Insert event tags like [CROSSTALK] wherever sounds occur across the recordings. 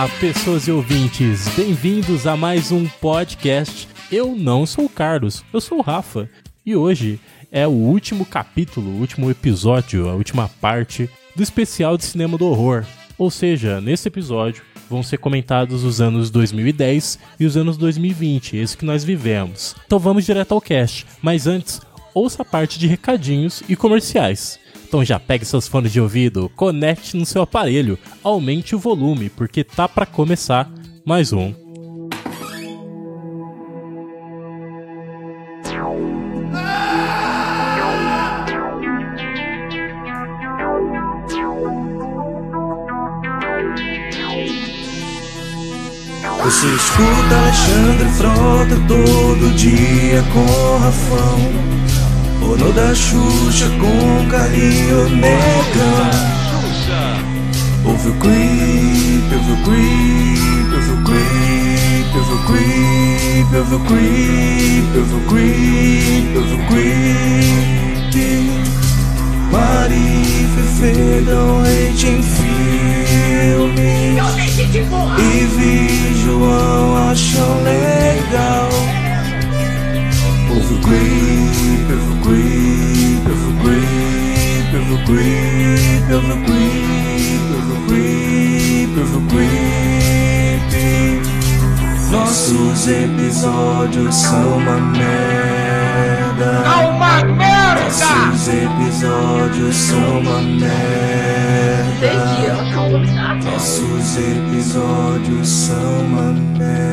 Olá, pessoas e ouvintes, bem-vindos a mais um podcast. Eu não sou o Carlos, eu sou o Rafa. E hoje é o último capítulo, o último episódio, a última parte do especial de cinema do horror. Ou seja, nesse episódio vão ser comentados os anos 2010 e os anos 2020, esse que nós vivemos. Então vamos direto ao cast, mas antes, ouça a parte de recadinhos e comerciais. Então já pegue seus fones de ouvido, conecte no seu aparelho, aumente o volume, porque tá para começar mais um. Você escuta Alexandre Frota todo dia com Rafão o no da Xuxa com carinho negão Ouve o creep, ouve o creep, ouve o creep, ouve o creep, ouve o creep, ouve o creep, ouve o creep Mari Fefe dão em filme. E vi João acham legal O creep, o creep, o creep, o creep, o creep, o creep, creep. Nossos episódios são uma merda. É uma merda! Nossos episódios são uma merda. Nossos episódios são uma merda.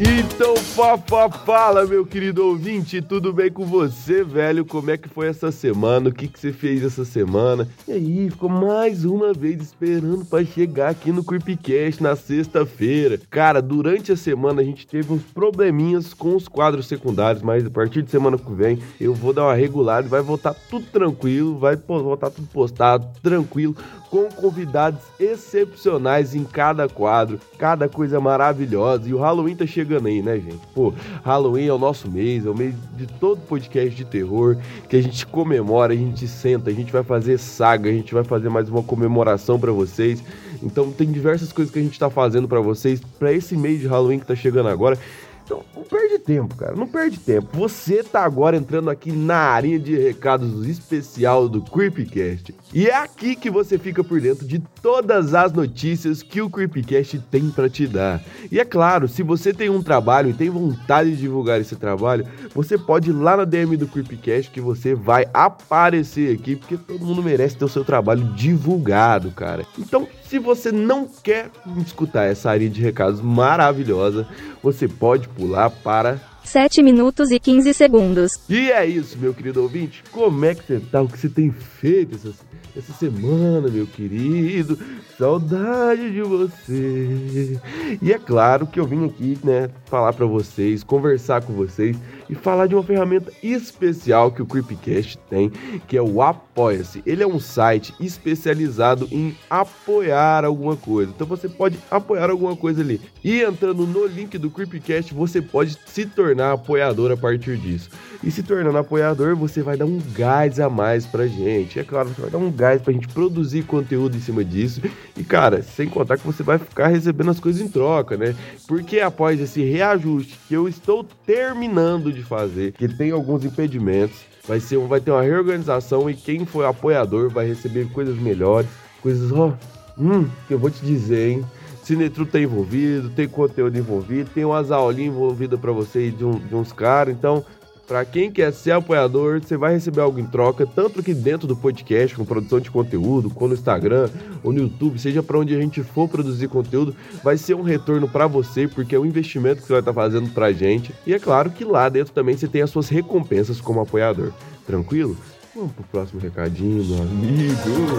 Então, Fafa, fala, meu querido ouvinte, tudo bem com você, velho? Como é que foi essa semana? O que, que você fez essa semana? E aí, ficou mais uma vez esperando pra chegar aqui no Creepcast na sexta-feira. Cara, durante a semana a gente teve uns probleminhas com os quadros secundários, mas a partir de semana que vem eu vou dar uma regulada e vai voltar tudo tranquilo, vai voltar tudo postado, tranquilo, com convidados excepcionais em cada quadro, cada coisa maravilhosa. E o Halloween tá chegando aí, né, gente? Pô, Halloween é o nosso mês, é o mês de todo podcast de terror que a gente comemora, a gente senta, a gente vai fazer saga, a gente vai fazer mais uma comemoração pra vocês. Então tem diversas coisas que a gente tá fazendo pra vocês pra esse mês de Halloween que tá chegando agora. Então, não perde tempo, cara. Não perde tempo. Você tá agora entrando aqui na área de recados especial do Creepcast. E é aqui que você fica por dentro de todas as notícias que o Creepcast tem pra te dar. E é claro, se você tem um trabalho e tem vontade de divulgar esse trabalho, você pode ir lá na DM do Creepcast que você vai aparecer aqui, porque todo mundo merece ter o seu trabalho divulgado, cara. Então, se você não quer escutar essa área de recados maravilhosa, você pode pular para 7 minutos e 15 segundos. e é isso, meu querido ouvinte. Como é que você tá? O que você tem feito essa, essa semana, meu querido? Saudade de você. E é claro que eu vim aqui, né, falar pra vocês, conversar com vocês e falar de uma ferramenta especial que o Creepcast tem, que é o Apoia-se. Ele é um site especializado em apoiar alguma coisa. Então você pode apoiar alguma coisa ali. E entrando no link do Creepcast, você pode se tornar apoiador a partir disso. E se tornando apoiador, você vai dar um gás a mais pra gente. É claro, você vai dar um gás pra gente produzir conteúdo em cima disso. E cara, sem contar que você vai ficar recebendo as coisas em troca, né? Porque após esse reajuste que eu estou terminando de fazer, que tem alguns impedimentos, vai ser vai ter uma reorganização e quem for apoiador vai receber coisas melhores, coisas, ó, hum, que eu vou te dizer, hein? Cinetru tá envolvido, tem conteúdo envolvido, tem umas aulinhas envolvidas pra você aí de, um- de uns caras, então Pra quem quer ser apoiador, você vai receber algo em troca, tanto aqui dentro do podcast, com produção de conteúdo, com no Instagram ou no YouTube, seja pra onde a gente for produzir conteúdo, vai ser um retorno pra você, porque é um investimento que você vai estar fazendo pra gente. E é claro que lá dentro também você tem as suas recompensas como apoiador. Tranquilo? Vamos pro próximo recadinho, meu amigo.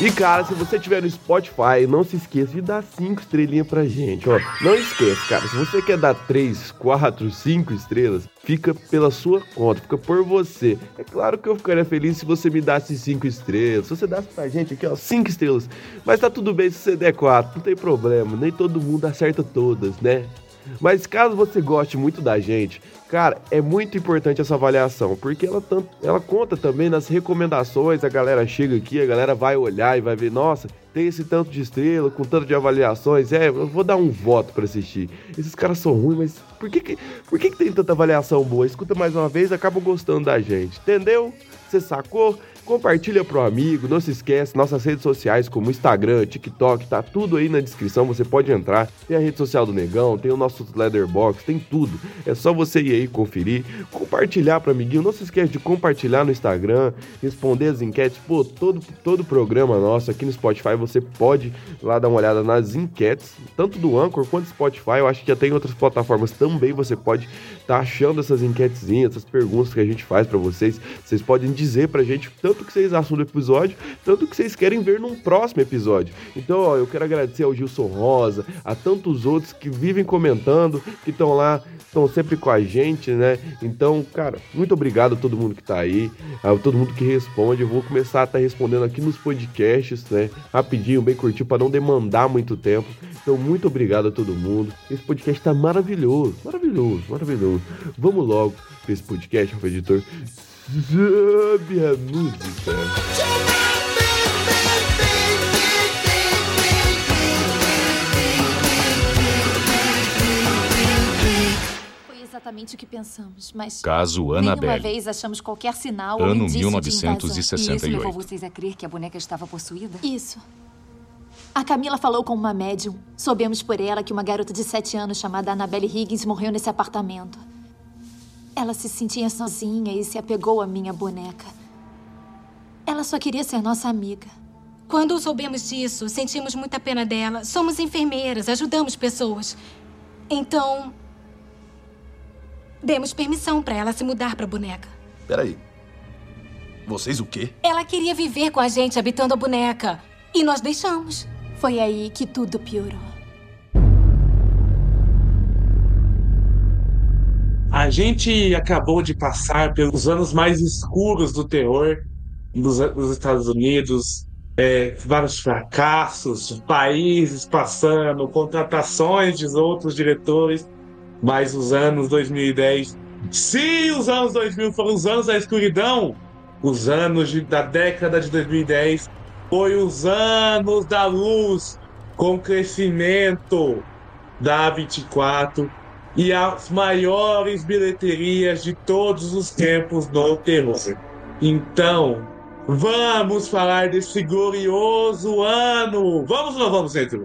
E cara, se você tiver no Spotify, não se esqueça de dar 5 estrelinhas pra gente, ó. Não esqueça, cara, se você quer dar 3, 4, 5 estrelas, fica pela sua conta, fica por você. É claro que eu ficaria feliz se você me desse 5 estrelas, se você desse pra gente aqui, ó, 5 estrelas. Mas tá tudo bem se você der 4, não tem problema, nem todo mundo acerta todas, né? Mas caso você goste muito da gente, cara, é muito importante essa avaliação, porque ela, ela conta também nas recomendações. A galera chega aqui, a galera vai olhar e vai ver, nossa, tem esse tanto de estrela, com tanto de avaliações. É, eu vou dar um voto para assistir. Esses caras são ruins, mas por que, que, por que, que tem tanta avaliação boa? Escuta mais uma vez, acabam gostando da gente, entendeu? Você sacou? Compartilha pro amigo, não se esquece, nossas redes sociais como Instagram, TikTok, tá tudo aí na descrição, você pode entrar. Tem a rede social do Negão, tem o nosso Leatherbox, tem tudo. É só você ir aí conferir, compartilhar pro amiguinho, não se esquece de compartilhar no Instagram, responder as enquetes. Pô, todo todo programa nosso aqui no Spotify você pode lá dar uma olhada nas enquetes, tanto do Anchor quanto do Spotify. Eu acho que já tem outras plataformas também você pode tá achando essas enquetezinhas, essas perguntas que a gente faz para vocês. Vocês podem dizer pra gente tanto que vocês acham do episódio, tanto que vocês querem ver num próximo episódio. Então, ó, eu quero agradecer ao Gilson Rosa, a tantos outros que vivem comentando, que estão lá, estão sempre com a gente, né? Então, cara, muito obrigado a todo mundo que tá aí, a todo mundo que responde. Eu vou começar a estar tá respondendo aqui nos podcasts, né? Rapidinho, bem curtinho, para não demandar muito tempo. Então, muito obrigado a todo mundo. Esse podcast tá maravilhoso, maravilhoso, maravilhoso. Vamos logo para esse podcast, Rafa Editor. Sobe a música. Foi exatamente o que pensamos, mas Caso nenhuma Annabelle, vez achamos qualquer sinal ou ano indício de invasão. E isso levou 1968. vocês a crer que a boneca estava possuída? Isso. A Camila falou com uma médium. Soubemos por ela que uma garota de 7 anos chamada Annabelle Higgins morreu nesse apartamento. Ela se sentia sozinha e se apegou à minha boneca. Ela só queria ser nossa amiga. Quando soubemos disso, sentimos muita pena dela. Somos enfermeiras, ajudamos pessoas. Então. Demos permissão para ela se mudar para a boneca. Peraí. Vocês o quê? Ela queria viver com a gente habitando a boneca. E nós deixamos. Foi aí que tudo piorou. A gente acabou de passar pelos anos mais escuros do terror dos, dos Estados Unidos, é, vários fracassos, países passando, contratações de outros diretores, mas os anos 2010. Se os anos 2000 foram os anos da escuridão, os anos de- da década de 2010 foi os anos da luz, com crescimento da 24 e as maiores bilheterias de todos os tempos no terror. Então, vamos falar desse glorioso ano! Vamos ou não vamos, Centro?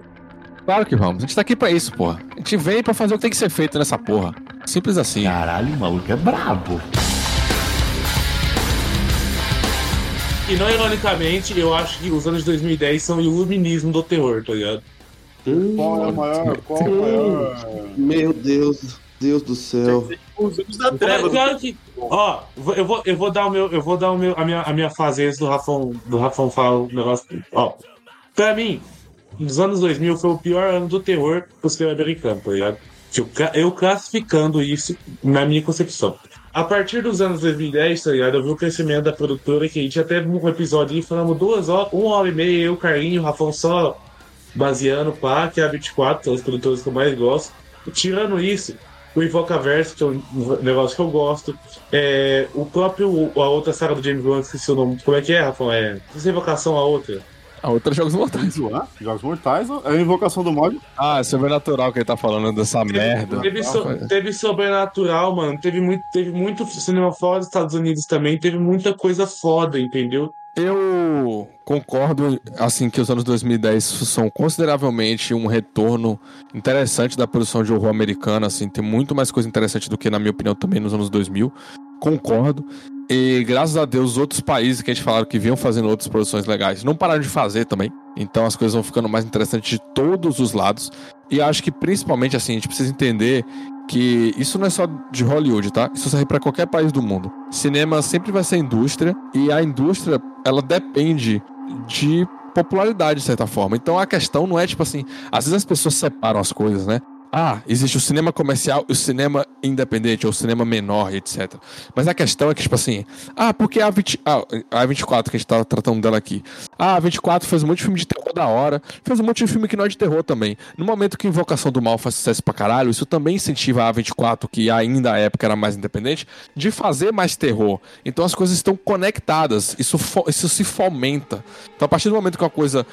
Claro que vamos. A gente tá aqui pra isso, porra. A gente veio pra fazer o que tem que ser feito nessa porra. Simples assim. Caralho, o maluco é brabo. E não ironicamente, eu acho que os anos de 2010 são o iluminismo do terror, tá ligado? Qual é o maior? Qual é o maior? Meu Deus, Deus do céu. Os anos da treva. claro que, ó, eu vou, eu vou dar o meu, eu vou dar o meu, a minha, a minha fase antes do Rafão, do Rafão falar o negócio. Ó, pra mim, nos anos 2000 foi o pior ano do terror pro cinema americano, tá ligado? Eu classificando isso na minha concepção. A partir dos anos 2010, tá ligado? Eu vi o crescimento da produtora, que a gente teve um episódio falamos duas horas, uma hora e meia, eu, Carlinho, o Rafão só baseando pá, que é a 24, são os produtores que eu mais gosto. Tirando isso, o Invocaverse, que é um negócio que eu gosto. É, o próprio, a outra saga do James Wan, esqueci o nome. Como é que é, Rafael? É, essa invocação a outra. A outra é Jogos Mortais. Jogos Mortais é a invocação do mod. Ah, é sobrenatural que ele tá falando dessa merda. Teve, so- Ah, teve Sobrenatural, mano. Teve muito, teve muito cinema fora dos Estados Unidos também. Teve muita coisa foda, entendeu? Eu concordo, assim, que os anos 2010 são consideravelmente um retorno interessante da produção de horror americana, assim, tem muito mais coisa interessante do que, na minha opinião, também nos anos 2000. Concordo. E graças a Deus, os outros países que a gente falaram que vinham fazendo outras produções legais não pararam de fazer também. Então as coisas vão ficando mais interessantes de todos os lados. E acho que principalmente, assim, a gente precisa entender que isso não é só de Hollywood, tá? Isso serve para qualquer país do mundo. Cinema sempre vai ser indústria e a indústria ela depende de popularidade, de certa forma. Então a questão não é tipo assim, às vezes as pessoas separam as coisas, né? Ah, existe o cinema comercial e o cinema independente, ou o cinema menor, etc. Mas a questão é que, tipo assim, ah, porque a, 20, ah, a 24, que a gente tá tratando dela aqui. Ah, a 24 fez um monte de filme de terror da hora, fez um monte de filme que não é de terror também. No momento que Invocação do Mal faz sucesso pra caralho, isso também incentiva a 24, que ainda à época era mais independente, de fazer mais terror. Então as coisas estão conectadas, isso, isso se fomenta. Então a partir do momento que uma coisa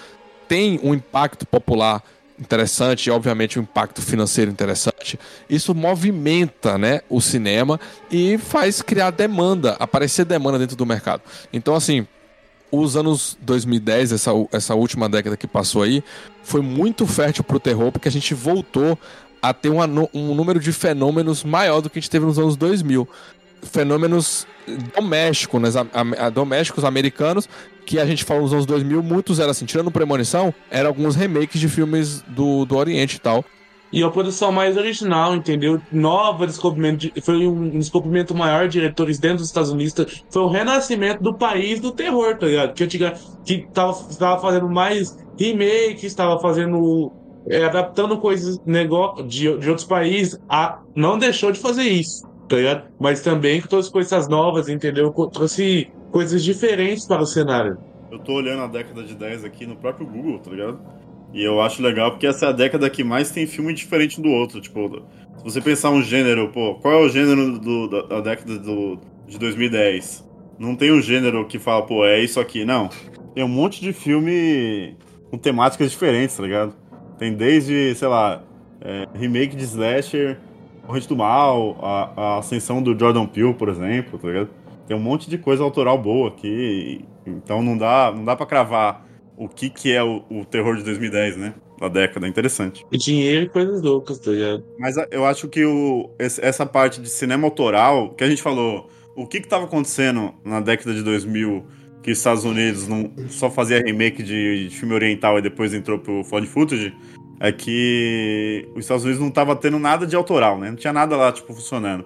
tem um impacto popular interessante obviamente um impacto financeiro interessante, isso movimenta, né, o cinema e faz criar demanda, aparecer demanda dentro do mercado. Então assim, os anos 2010, essa, essa última década que passou aí, foi muito fértil pro terror, porque a gente voltou a ter uma, um número de fenômenos maior do que a gente teve nos anos 2000. Fenômenos domésticos, né, a, a, domésticos americanos, que a gente falou nos anos 2000, muitos eram assim, tirando Premonição, eram alguns remakes de filmes do, do Oriente e tal. E a produção mais original, entendeu? Nova descobrimento, de, foi um descobrimento maior de diretores dentro dos Estados Unidos. Foi o renascimento do país do terror, tá ligado? Que antiga, que tava, tava fazendo mais remakes, estava fazendo. É, adaptando coisas negócio, de, de outros países. A, não deixou de fazer isso, tá ligado? Mas também trouxe coisas novas, entendeu? Trouxe coisas diferentes para o cenário. Eu tô olhando a década de 10 aqui no próprio Google, tá ligado? E eu acho legal porque essa é a década que mais tem filme diferente do outro. Tipo, se você pensar um gênero, pô, qual é o gênero do, da, da, década do, de 2010? Não tem um gênero que fala, pô, é isso aqui. Não. Tem um monte de filme com temáticas diferentes, tá ligado? Tem desde, sei lá, é, remake de Slasher, Corrente do Mal, a, a ascensão do Jordan Peele, por exemplo, tá ligado? Tem um monte de coisa autoral boa aqui. Então não dá, não dá para cravar o que, que é o, o, terror de 2010, né? Da década, interessante. E dinheiro e coisas loucas, tá ligado? Mas eu acho que o, essa parte de cinema autoral, que a gente falou, o que que tava acontecendo na década de 2000 que os Estados Unidos não só fazia remake de, de filme oriental e depois entrou pro found footage, é que os Estados Unidos não tava tendo nada de autoral, né? Não tinha nada lá, tipo, funcionando.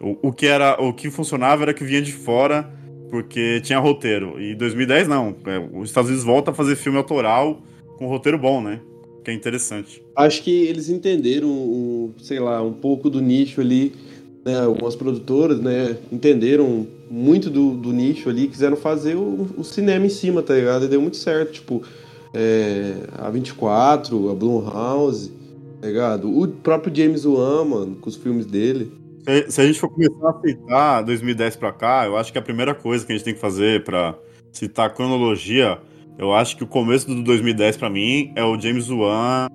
O, o que era o que funcionava era que vinha de fora porque tinha roteiro. E 2010 não. É, os Estados Unidos volta a fazer filme autoral com roteiro bom, né? Que é interessante. Acho que eles entenderam, um, sei lá, um pouco do nicho ali. Né? Algumas produtoras, né? Entenderam muito do, do nicho ali, quiseram fazer o, o, cinema em cima, tá ligado? E deu muito certo. Tipo, é, a 24, a Blumhouse, tá ligado? O próprio James Wan, mano, com os filmes dele. Se a gente for começar a citar 2010 pra cá, eu acho que a primeira coisa que a gente tem que fazer pra citar a cronologia, eu acho que o começo do 2010 pra mim é o James Wan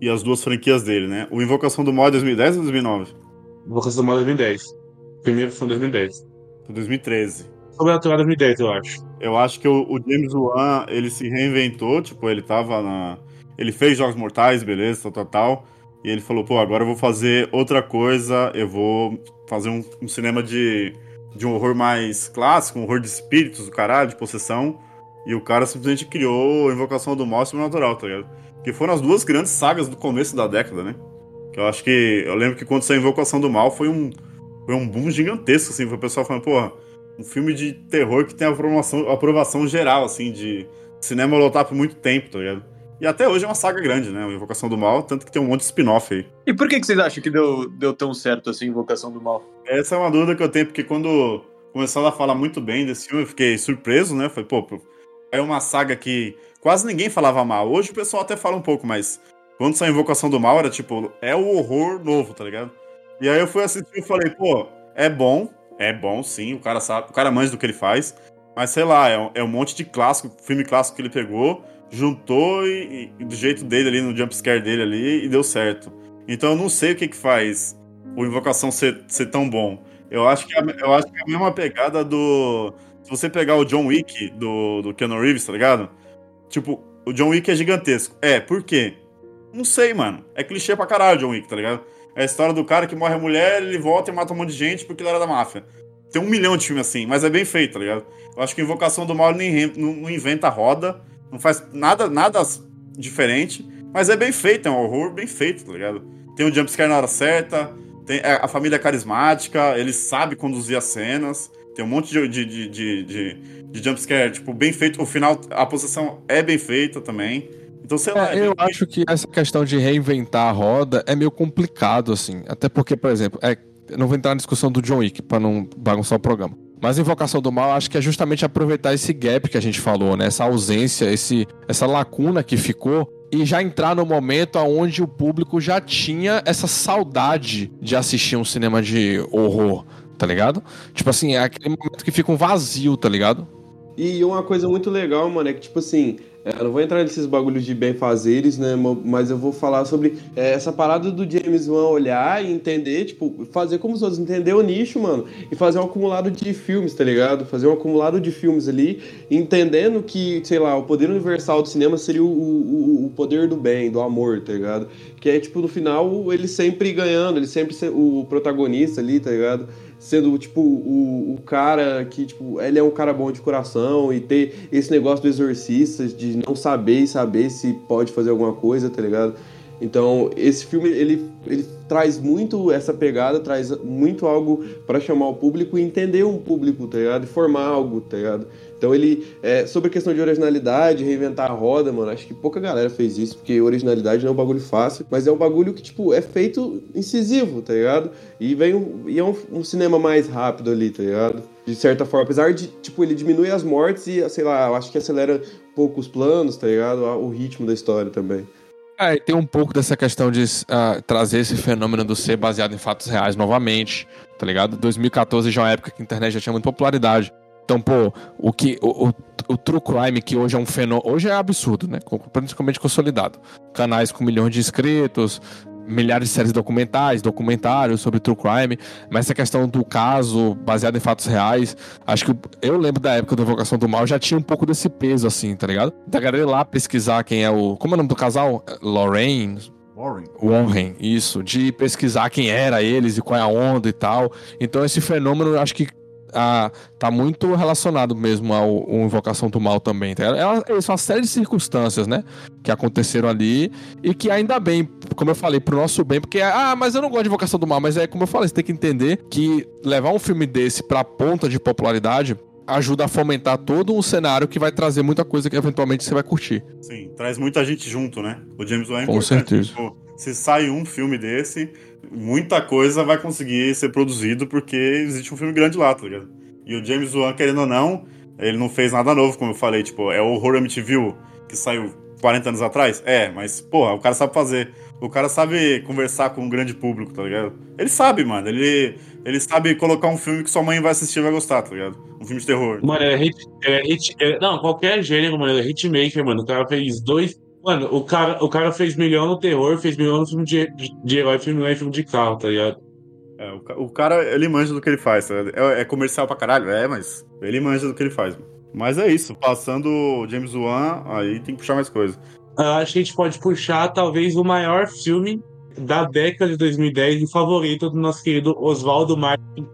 e as duas franquias dele, né? O Invocação do Mal é 2010 ou 2009? Invocação do Mal é 2010. Primeiro foi 2010. Foi 2013. Sobrenatural 2010, eu acho. Eu acho que o, o James Wan, ele se reinventou, tipo, ele tava na... Ele fez Jogos Mortais, beleza, tal, tal, tal. E ele falou, pô, agora eu vou fazer outra coisa, eu vou fazer um, um cinema de, de um horror mais clássico, um horror de espíritos, do caralho, de possessão. E o cara simplesmente criou Invocação do Mal e Sobrenatural, tá ligado? Que foram as duas grandes sagas do começo da década, né? Que eu acho que. Eu lembro que quando saiu Invocação do Mal foi um, foi um boom gigantesco, assim. Foi o pessoal falando, porra, um filme de terror que tem aprovação, aprovação geral, assim, de cinema lotar por muito tempo, tá ligado? E até hoje é uma saga grande, né? Invocação do Mal, tanto que tem um monte de spin-off aí. E por que, que vocês acham que deu, deu tão certo assim, Invocação do Mal? Essa é uma dúvida que eu tenho, porque quando começaram a falar muito bem desse filme, eu fiquei surpreso, né? Falei, pô, é uma saga que quase ninguém falava mal. Hoje o pessoal até fala um pouco, mas quando saiu Invocação do Mal, era tipo, é o horror novo, tá ligado? E aí eu fui assistir e falei, pô, é bom, é bom sim, o cara sabe, o cara manja do que ele faz, mas sei lá, é, é um monte de clássico, filme clássico que ele pegou juntou e, e, do jeito dele ali, no jumpscare dele ali, e deu certo. Então eu não sei o que que faz o Invocação ser, ser tão bom. Eu acho, que é, eu acho que é a mesma pegada do. Se você pegar o John Wick do, do Keanu Reeves, tá ligado? Tipo, o John Wick é gigantesco. É, por quê? Não sei, mano. É clichê pra caralho John Wick, tá ligado? É a história do cara que morre a mulher, ele volta e mata um monte de gente porque ele era da máfia. Tem um milhão de filmes assim, mas é bem feito, tá ligado? Eu acho que Invocação do Mal nem, não inventa roda não faz nada, nada diferente, mas é bem feito, é um horror bem feito, tá ligado? Tem o jumpscare na hora certa, tem a família é carismática, ele sabe conduzir as cenas. Tem um monte de, de, de, de, de, de jumpscare, tipo, bem feito. O final, a possessão é bem feita também. Então, sei lá. É, eu acho que essa questão de reinventar a roda é meio complicado, assim. Até porque, por exemplo, é, eu não vou entrar na discussão do John Wick pra não bagunçar o programa. Mas Invocação do Mal, acho que é justamente aproveitar esse gap que a gente falou, né? Essa ausência, esse, essa lacuna que ficou e já entrar no momento onde o público já tinha essa saudade de assistir um cinema de horror, tá ligado? Tipo assim, é aquele momento que fica um vazio, tá ligado? E uma coisa muito legal, mano, é que, tipo assim, eu não vou entrar nesses bagulhos de bem-fazeres, né? Mas eu vou falar sobre é, essa parada do James Wan olhar e entender, tipo, fazer como os outros, entender o nicho, mano, e fazer um acumulado de filmes, tá ligado? Fazer um acumulado de filmes ali, entendendo que, sei lá, o poder universal do cinema seria o, o, o poder do bem, do amor, tá ligado? Que é, tipo, no final, ele sempre ganhando, ele sempre o protagonista ali, tá ligado? Sendo, tipo, o, o cara que, tipo, ele é um cara bom de coração e ter esse negócio do exorcista, de não saber e saber se pode fazer alguma coisa, tá ligado? Então, esse filme, ele, ele traz muito essa pegada, traz muito algo para chamar o público e entender um público, tá ligado? E formar algo, tá ligado? Então ele, é, sobre a questão de originalidade, reinventar a roda, mano, acho que pouca galera fez isso, porque originalidade não é um bagulho fácil, mas é um bagulho que, tipo, é feito incisivo, tá ligado? E vem um, e é um, um cinema mais rápido ali, tá ligado? De certa forma, apesar de, tipo, ele diminui as mortes e, sei lá, eu acho que acelera um pouco os planos, tá ligado? O ritmo da história também. É, tem um pouco dessa questão de uh, trazer esse fenômeno do ser baseado em fatos reais novamente, tá ligado? 2014 já é uma época que a internet já tinha muita popularidade. Então, pô, o que o, o, o, true crime que hoje é um fenômeno, hoje é absurdo, né? Principalmente consolidado. Canais com milhões de inscritos, milhares de séries documentais, documentários sobre true crime, mas essa questão do caso baseado em fatos reais, acho que eu lembro da época da Invocação do Mal já tinha um pouco desse peso assim, tá ligado? Da galera ir lá pesquisar quem é o, como é o nome do casal? Lorraine, Warren. Warren, isso, de pesquisar quem era eles e qual é a onda e tal. Então esse fenômeno, acho que a, tá muito relacionado mesmo ao, ao Invocação do Mal também. Tá? É, é uma série de circunstâncias, né? Que aconteceram ali e que ainda bem, como eu falei, pro nosso bem, porque, ah, mas eu não gosto de Invocação do Mal, mas é como eu falei, você tem que entender que levar um filme desse pra ponta de popularidade ajuda a fomentar todo um cenário que vai trazer muita coisa que eventualmente você vai curtir. Sim, traz muita gente junto, né? O James Wan é Com certeza. Tipo, se sai um filme desse, muita coisa vai conseguir ser produzido porque existe um filme grande lá, tá ligado? E o James Wan, querendo ou não, ele não fez nada novo, como eu falei, tipo, é o Horror MTV que saiu 40 anos atrás? É, mas, porra, o cara sabe fazer. O cara sabe conversar com um grande público, tá ligado? Ele sabe, mano. Ele, ele sabe colocar um filme que sua mãe vai assistir e vai gostar, tá ligado? Um filme de terror. Mano, é hit. É hit não, qualquer gênero, mano. É hitmaker, mano. O cara fez dois Mano, o cara, o cara fez milhão no terror, fez milhão no filme de, de, de herói, filme em filme de carro, tá ligado? É, o, o, cara, ele manja do que ele faz, tá é, é, comercial pra caralho, é, mas ele manja do que ele faz. Mas é isso, passando o James Wan, aí tem que puxar mais coisa. Eu acho que a gente pode puxar, talvez, o maior filme da década de 2010 e favorito do nosso querido Oswaldo Martin,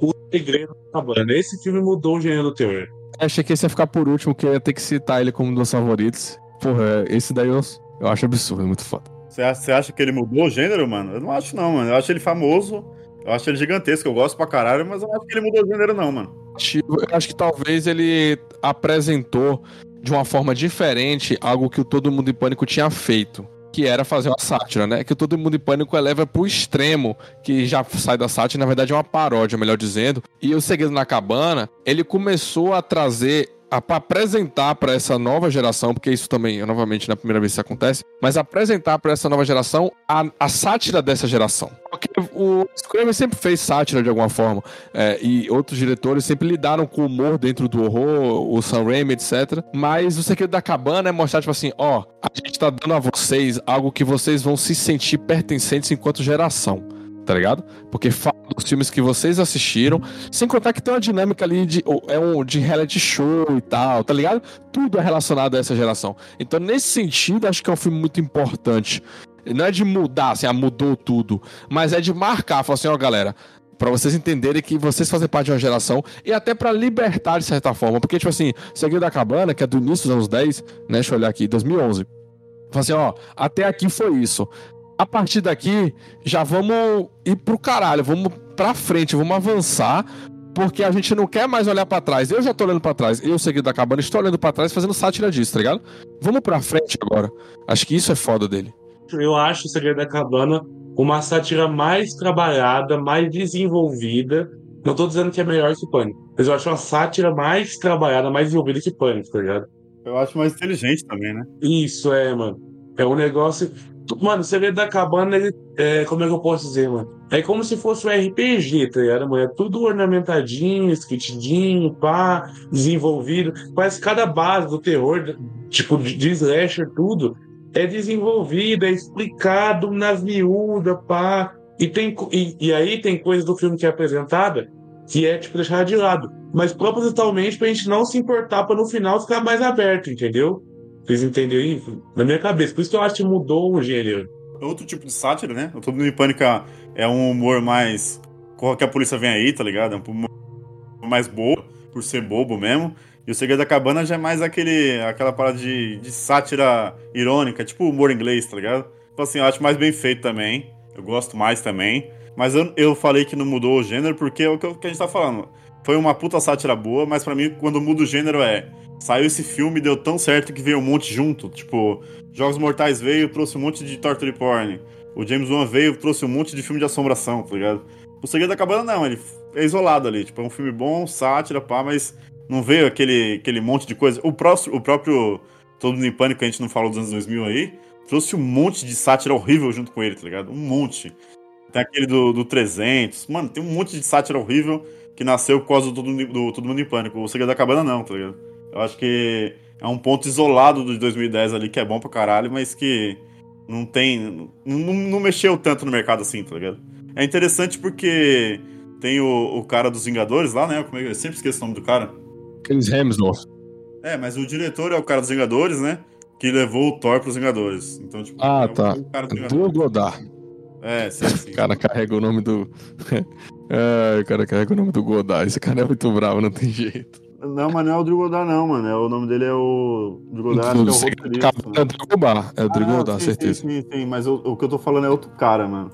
O Segredo da Cabana. Esse filme mudou o gênero do terror. Achei que esse ia ficar por último, que eu ia ter que citar ele como um dos favoritos. Porra, esse daí eu, eu acho absurdo, é muito foda. Você acha que ele mudou o gênero, mano? Eu não acho, não, mano. Eu acho ele famoso. Eu acho ele gigantesco, eu gosto pra caralho, mas eu não acho que ele mudou o gênero, não, mano. Eu acho que talvez ele apresentou de uma forma diferente algo que o Todo Mundo em Pânico tinha feito. Que era fazer uma sátira, né? Que o Todo Mundo em Pânico eleva pro extremo, que já sai da sátira, na verdade é uma paródia, melhor dizendo. E o Segredo na Cabana, ele começou a trazer apresentar para essa nova geração, porque isso também, novamente, na primeira vez que isso acontece, mas apresentar para essa nova geração a, a, sátira dessa geração. Porque o Scream sempre fez sátira de alguma forma, é, e outros diretores sempre lidaram com o humor dentro do horror, o Sam Raimi, etc. Mas o segredo da cabana é mostrar, tipo assim, ó, a gente tá dando a vocês algo que vocês vão se sentir pertencentes enquanto geração tá ligado? Porque fala dos filmes que vocês assistiram, sem contar que tem uma dinâmica ali de, é um, de reality show e tal, tá ligado? Tudo é relacionado a essa geração. Então, nesse sentido, acho que é um filme muito importante. Não é de mudar, assim, ah, mudou tudo, mas é de marcar, falar assim, ó, galera, para vocês entenderem que vocês fazem parte de uma geração e até para libertar de certa forma, porque tipo assim, Segredo da Cabana, que é do início dos anos 10, né, deixa eu olhar aqui, 2011. Fala assim, ó, até aqui foi isso a partir daqui, já vamos ir pro caralho, vamos pra frente, vamos avançar, porque a gente não quer mais olhar pra trás. Eu já tô olhando pra trás, eu, Segredo da Cabana, estou olhando pra trás fazendo sátira disso, tá ligado? Vamos pra frente agora. Acho que isso é foda dele. Eu acho o Segredo da Cabana uma sátira mais trabalhada, mais desenvolvida. Não tô dizendo que é melhor que Pânico, mas eu acho uma sátira mais trabalhada, mais desenvolvida que Pânico, tá ligado? Eu acho mais inteligente também, né? Isso, é, mano. É um negócio. Mano, Segredo da Cabana, ele, é, como é que eu posso dizer, mano? É como se fosse um RPG, tá ligado, mano? É tudo ornamentadinho, escritidinho, pá, desenvolvido. Que cada base do terror, tipo, de slasher, tudo, é desenvolvido, é explicado nas miúdas, pá. E, tem, e, e aí tem coisa do filme que é apresentada que é, tipo, deixar de lado. Mas propositalmente pra gente não se importar pra no final ficar mais aberto, entendeu? Vocês entenderam isso? Na minha cabeça. Por isso que eu acho que mudou o gênero. Outro tipo de sátira, né? O Todo Mundo em Pânico é um humor mais. Corra que a polícia vem aí, tá ligado? É um humor mais bobo, por ser bobo mesmo. E o Segredo da Cabana já é mais aquele, aquela parada de, de sátira irônica, tipo humor inglês, tá ligado? Tipo assim, eu acho mais bem feito também. Eu gosto mais também. Mas eu, eu falei que não mudou o gênero porque é o que, que a gente tá falando. Foi uma puta sátira boa, mas para mim, quando muda o gênero é. Saiu esse filme deu tão certo que veio um monte junto. Tipo, Jogos Mortais veio trouxe um monte de torture porn. O James Wan veio trouxe um monte de filme de assombração, tá ligado? O Segredo da Cabana não, ele é isolado ali. Tipo, é um filme bom, sátira, pá, mas não veio aquele, aquele monte de coisa. O, o próprio Todo Mundo em Pânico, que a gente não falou dos anos 2000 aí, trouxe um monte de sátira horrível junto com ele, tá ligado? Um monte. Tem aquele do, do 300. Mano, tem um monte de sátira horrível que nasceu por causa do Todo, do Todo Mundo em Pânico. O Segredo da Cabana não, tá ligado? Eu acho que é um ponto isolado de 2010 ali que é bom pra caralho, mas que não tem. Não, não mexeu tanto no mercado assim, tá ligado? É interessante porque tem o, o cara dos Vingadores lá, né? Como é que eu sempre esqueço o nome do cara? Chris Hemsworth. É, mas o diretor é o cara dos Vingadores, né? Que levou o Thor pros Vingadores. Então, tipo, ah, é tá. o cara Do Vingadores. Godard. É, sim, sim. O cara carrega o nome do. [LAUGHS] é, o cara carrega o nome do Godard. Esse cara é muito bravo, não tem jeito. Não, mas não é o Drigo Godard, não, mano. É, o nome dele é o. Drigo Godard, acho que é o roteirista. Cabana É o. É o Drigo Ah, certeza. Sim, sim, sim, mas o, o que eu tô falando é outro cara, mano.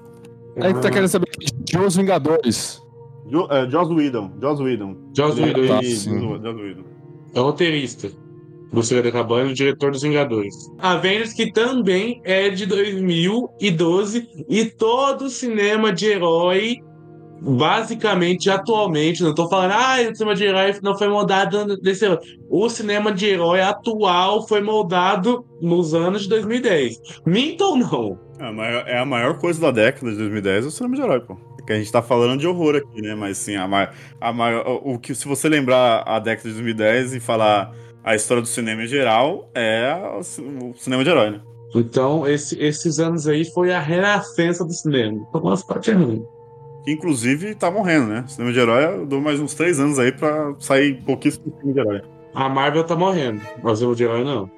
Aí tá querendo saber de Os Vingadores. Jo, é, Joss Whedon. Joss Whedon. Joss Ele- Whedon, Whedon. É o roteirista do Segredo Cabana e o diretor dos Vingadores. Avengers, que também é de 2012, e todo cinema de herói, basicamente, atualmente, não tô falando, ah, o cinema de herói não foi moldado desse herói. O cinema de herói atual foi moldado nos anos de 2010. Minta ou não? É a, maior, é a maior coisa da década de 2010 é o cinema de herói, pô. É que a gente tá falando de horror aqui, né? Mas sim, a, ma- a maior, o que se você lembrar a década de 2010 e falar a história do cinema em geral, é o, ci- o cinema de herói, né? Então, esse- esses anos aí foi a renascença do cinema. Então, umas partes ruins. Que inclusive tá morrendo, né? O cinema de herói eu dou mais uns três anos aí pra sair pouquíssimo filme de herói. A Marvel tá morrendo, mas o cinema de herói não.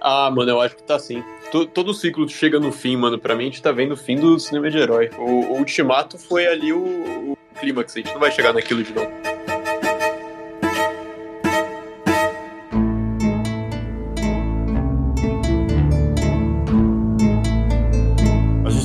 Ah, mano, eu acho que tá sim. To- Todo ciclo chega no fim, mano. Pra mim, a gente tá vendo o fim do cinema de herói. O, o Ultimato foi ali o, o clímax. A gente não vai chegar naquilo de novo.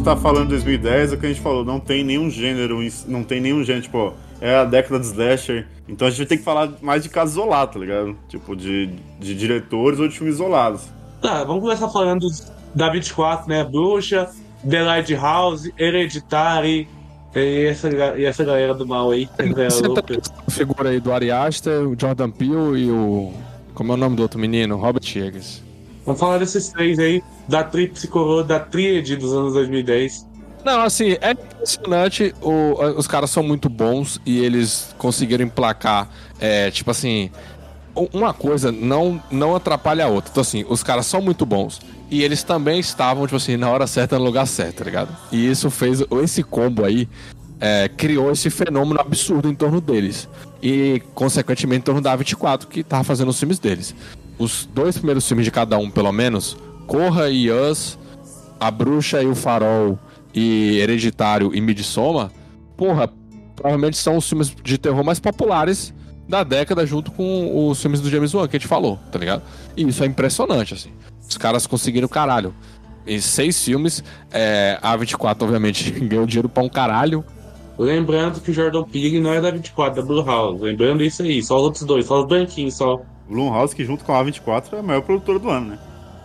Tá falando de 2010, é o que a gente falou, não tem nenhum gênero, não tem nenhum gênero, tipo, é a década de slasher, então a gente vai ter que falar mais de casos isolados, tá ligado? Tipo, de, de diretores ou de filmes isolados. Tá, vamos começar falando dos- da 24, né? Bruxa, The Lighthouse, Hereditary, e essa, e essa galera do mal aí. galera Você tá a figura aí do Ari Aster, o Jordan Peele e o. Como é o nome do outro menino? Robert Eggers. Vamos falar desses três aí, da tríplice coroa, da tríade dos anos 2010. Não, assim, é impressionante. o- os caras são muito bons e eles conseguiram emplacar, é, tipo assim. Uma coisa não, não atrapalha a outra. Então, assim, os caras são muito bons. E eles também estavam, tipo assim, na hora certa, no lugar certo, tá ligado? E isso fez. Esse combo aí é, criou esse fenômeno absurdo em torno deles. E, consequentemente, em torno da A24, que tava fazendo os filmes deles. Os dois primeiros filmes de cada um, pelo menos, Corra e Us, A Bruxa e o Farol e Hereditário e Midsommar, porra, provavelmente são os filmes de terror mais populares da década junto com os filmes do James Wan que a gente falou, tá ligado? E isso é impressionante, assim. Os caras conseguiram, caralho. Em seis filmes, é, a A24, obviamente, [LAUGHS] ganhou dinheiro pra um caralho. Lembrando que o Jordan Peele não é da 24, da Blue House. Lembrando isso aí, só os outros dois, só os branquinhos, só. Blumhouse, que junto com a A24 é a maior produtora do ano, né?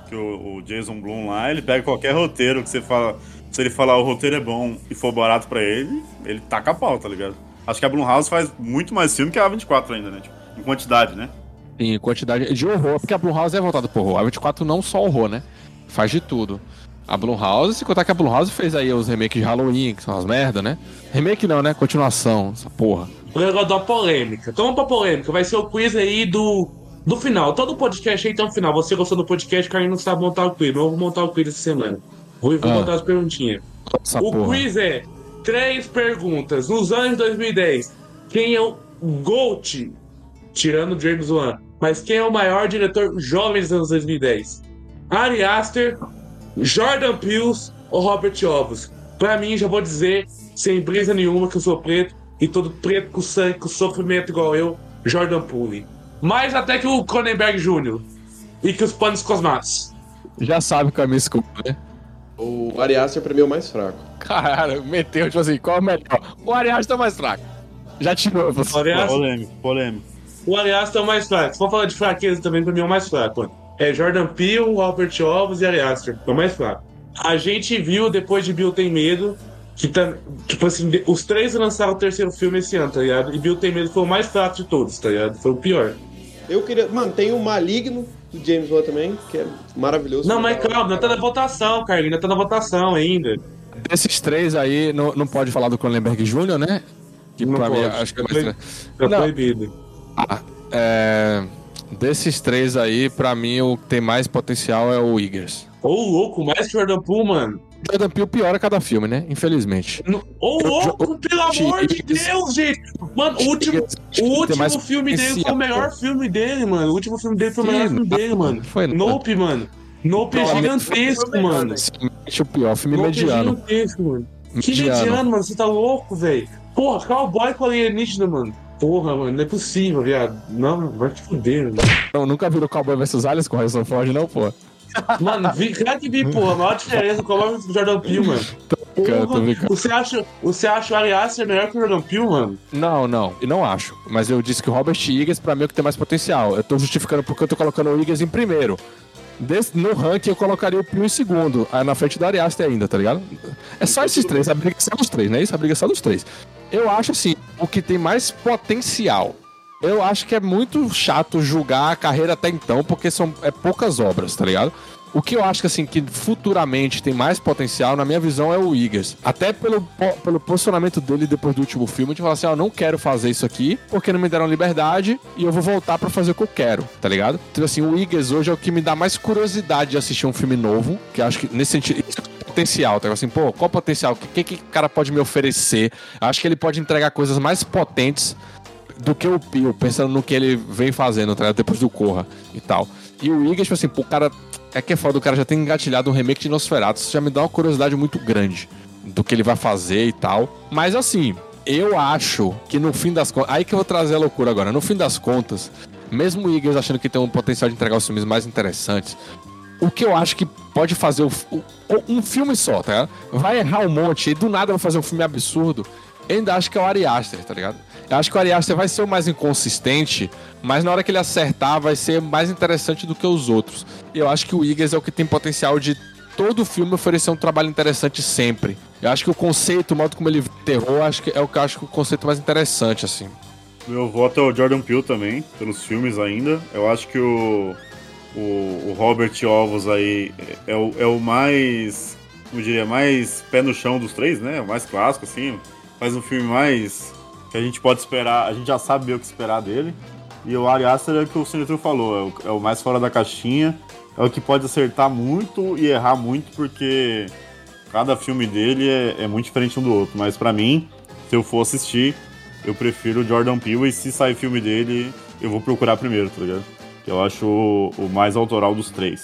Que o, o Jason Blum lá, ele pega qualquer roteiro que você fala. Se ele falar o roteiro é bom e for barato pra ele, ele taca a pau, tá ligado? Acho que a Blumhouse faz muito mais filme que a A24 ainda, né? Tipo, em quantidade, né? Em quantidade de horror, porque a Blumhouse é voltada pro horror. A 24 não só horror, né? Faz de tudo. A Blumhouse, se contar que a Blumhouse fez aí os remakes de Halloween, que são as merda, né? Remake não, né? Continuação, essa porra. O negócio da polêmica. Então vamos pra polêmica. Vai ser o quiz aí do, do final. Todo podcast aí tem um final. Você gostou do podcast, Caio não sabe montar o quiz. Mas eu vou montar o quiz essa semana. Vou, vou Ah. montar as perguntinhas. O porra. quiz é três perguntas. Nos anos 2010, quem é o GOAT, tirando o James Wan, mas quem é o maior diretor jovem dos anos 2010? Ari Aster, Jordan Peele ou Robert Ovos? Pra mim, já vou dizer, sem brisa nenhuma, que eu sou preto e todo preto com sangue, com sofrimento igual eu, Jordan Peele. Mais até que o Cronenberg Jr. e que os panos cosmatos. Já sabe qual é a minha escolha, né? O Ari Aster pra mim é o mais fraco. Cara, meteu, tipo assim, qual é o melhor? O Arias tá mais fraco. Já tirou você. O Polêmico, polêmico. O Ari Aster é o mais fraco. Se for falar de fraqueza também, pra mim é o mais fraco. mano. É Jordan Peele, Robert Ovos e Ari Aster. É o mais fraco. A gente viu, depois de Bill Tem Medo, que tá. Tipo assim, os três lançaram o terceiro filme esse ano, tá ligado? E Bill Tem Medo foi o mais fraco de todos, tá ligado? Foi o pior. Eu queria. Mano, tem o Maligno do James Wan também, que é maravilhoso. Não, mas calma, não tá na votação, cara. Ainda tá na votação ainda. Desses três aí, não, não pode falar do Cronenberg Jr., né? Que Não pra mim, pode. acho que é Tá mais... Tá Não. proibido. Ah, é... Desses três aí, pra mim, o que tem mais potencial é o Eagers. Ô, louco, mais que Jordan Peele, mano. Jordan Peele piora cada filme, né? Infelizmente. Ô, louco, pelo amor de Deus, gente! Mano, o último, o último filme dele foi o melhor filme dele, mano. O último filme dele foi o melhor filme dele, mano. foi. Nope, mano. Nope é gigantesco, mano. Simplesmente o pior, filme Nope mediano. é gigantesco, mano. Que Mediano. mano. Você tá louco, velho. Porra, cowboy com alienígena, mano. Porra, mano, não é possível, viado. Não, vai te fuder, mano. Não, nunca viram Cowboy vs Aliens com Harrison Ford, não, pô? Mano, vi, claro que vi, porra. A maior diferença com o Jordan Peele, mano. brincando, tô brincando. você acha, você acha o Ari Aster melhor que o Jordan Peele, mano? Não, não, e não acho. Mas eu disse que o Robert Eagers, pra mim, é o que tem mais potencial. Eu tô justificando porque eu tô colocando o Eagers em primeiro. Desse- no ranking eu colocaria o Pio em segundo, aí na frente do Ari Aster ainda, tá ligado? É só esses três, a briga é só dos três, não é isso? A briga é só dos três. Eu acho assim, o que tem mais potencial. Eu acho que é muito chato julgar a carreira até então, porque são é poucas obras, tá ligado? O que eu acho que assim que futuramente tem mais potencial, na minha visão, é o Eagers. Até pelo, pelo posicionamento dele depois do último filme, de falar assim, ó, eu não quero fazer isso aqui, porque não me deram liberdade e eu vou voltar pra fazer o que eu quero, tá ligado? Então assim, o Eagers hoje é o que me dá mais curiosidade de assistir um filme novo, que acho que nesse sentido, é potencial, tá assim, pô, qual potencial? O que, que, que o cara pode me oferecer? Eu acho que ele pode entregar coisas mais potentes do que o Pio, pensando no que ele vem fazendo, tá? Depois do Corra e tal. E o Igor, tipo assim, pô, o cara. É que é foda, o cara já tem engatilhado um remake de Nosferatu. Isso já me dá uma curiosidade muito grande do que ele vai fazer e tal. Mas assim, eu acho que no fim das contas. Aí que eu vou trazer a loucura agora. No fim das contas, mesmo o Eagles achando que tem um potencial de entregar os filmes mais interessantes, o que eu acho que pode fazer o, o- um filme só, tá ligado? Vai errar um monte e do nada vai fazer um filme absurdo. Ainda acho que é o Ari Aster, tá ligado? Acho que o Ari vai ser o mais inconsistente, mas na hora que ele acertar vai ser mais interessante do que os outros. Eu acho que o Eagles é o que tem potencial de todo filme oferecer um trabalho interessante sempre. Eu acho que o conceito, o modo como ele terror, acho que é o que eu acho que o conceito mais interessante, assim. Meu voto é o Jordan Peele também, pelos filmes ainda. Eu acho que o, o, o Robert Ovos aí é o, é o mais, como diria, mais pé no chão dos três, né? O mais clássico, assim. Faz um filme mais que a gente pode esperar, a gente já sabe o que esperar dele. E o Ari Aster é o que o Sinetro falou, é o, é o mais fora da caixinha, é o que pode acertar muito e errar muito, porque cada filme dele é, é muito diferente um do outro. Mas pra mim, se eu for assistir, eu prefiro o Jordan Peele e se sair filme dele, eu vou procurar primeiro, tá ligado? Que eu acho o, o mais autoral dos três.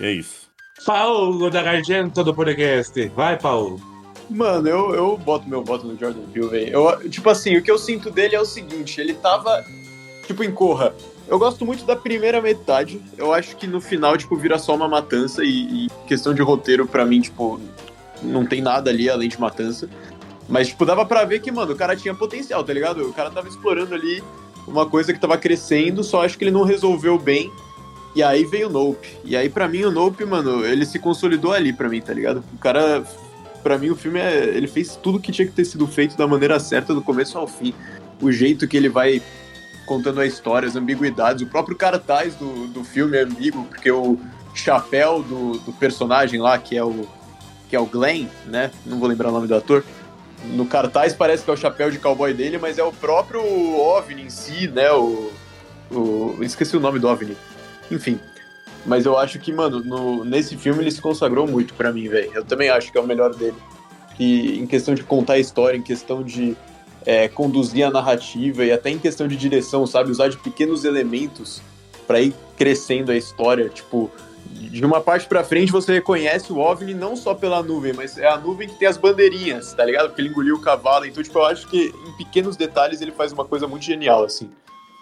E é isso. Paulo da Garganta do podcast. Vai, Paulo. Mano, eu, eu boto meu voto no Jordan Peele, velho. Tipo assim, o que eu sinto dele é o seguinte, ele tava, tipo, em Corra. Eu gosto muito da primeira metade. Eu acho que no final, tipo, vira só uma matança e, e questão de roteiro, pra mim, tipo, não tem nada ali além de matança. Mas, tipo, dava pra ver que, mano, o cara tinha potencial, tá ligado? O cara tava explorando ali uma coisa que tava crescendo, só acho que ele não resolveu bem. E aí veio o Nope. E aí, pra mim, o Nope, mano, ele se consolidou ali pra mim, tá ligado? O cara, pra mim, o filme é. Ele fez tudo que tinha que ter sido feito da maneira certa, do começo ao fim. O jeito que ele vai contando a história, as ambiguidades. O próprio cartaz do, do filme é ambíguo, porque o chapéu do, do personagem lá, que é o. que é o Glenn, né? Não vou lembrar o nome do ator. No cartaz parece que é o chapéu de cowboy dele, mas é o próprio OVNI em si, né? O, o esqueci o nome do OVNI. Enfim. Mas eu acho que, mano, no, nesse filme ele se consagrou muito pra mim, velho. Eu também acho que é o melhor dele. E em questão de contar a história, em questão de é, conduzir a narrativa e até em questão de direção, sabe? Usar de pequenos elementos pra ir crescendo a história. Tipo, de uma parte pra frente você reconhece o OVNI não só pela nuvem, mas é a nuvem que tem as bandeirinhas, tá ligado? Porque ele engoliu o cavalo. Então, tipo, eu acho que em pequenos detalhes ele faz uma coisa muito genial, assim.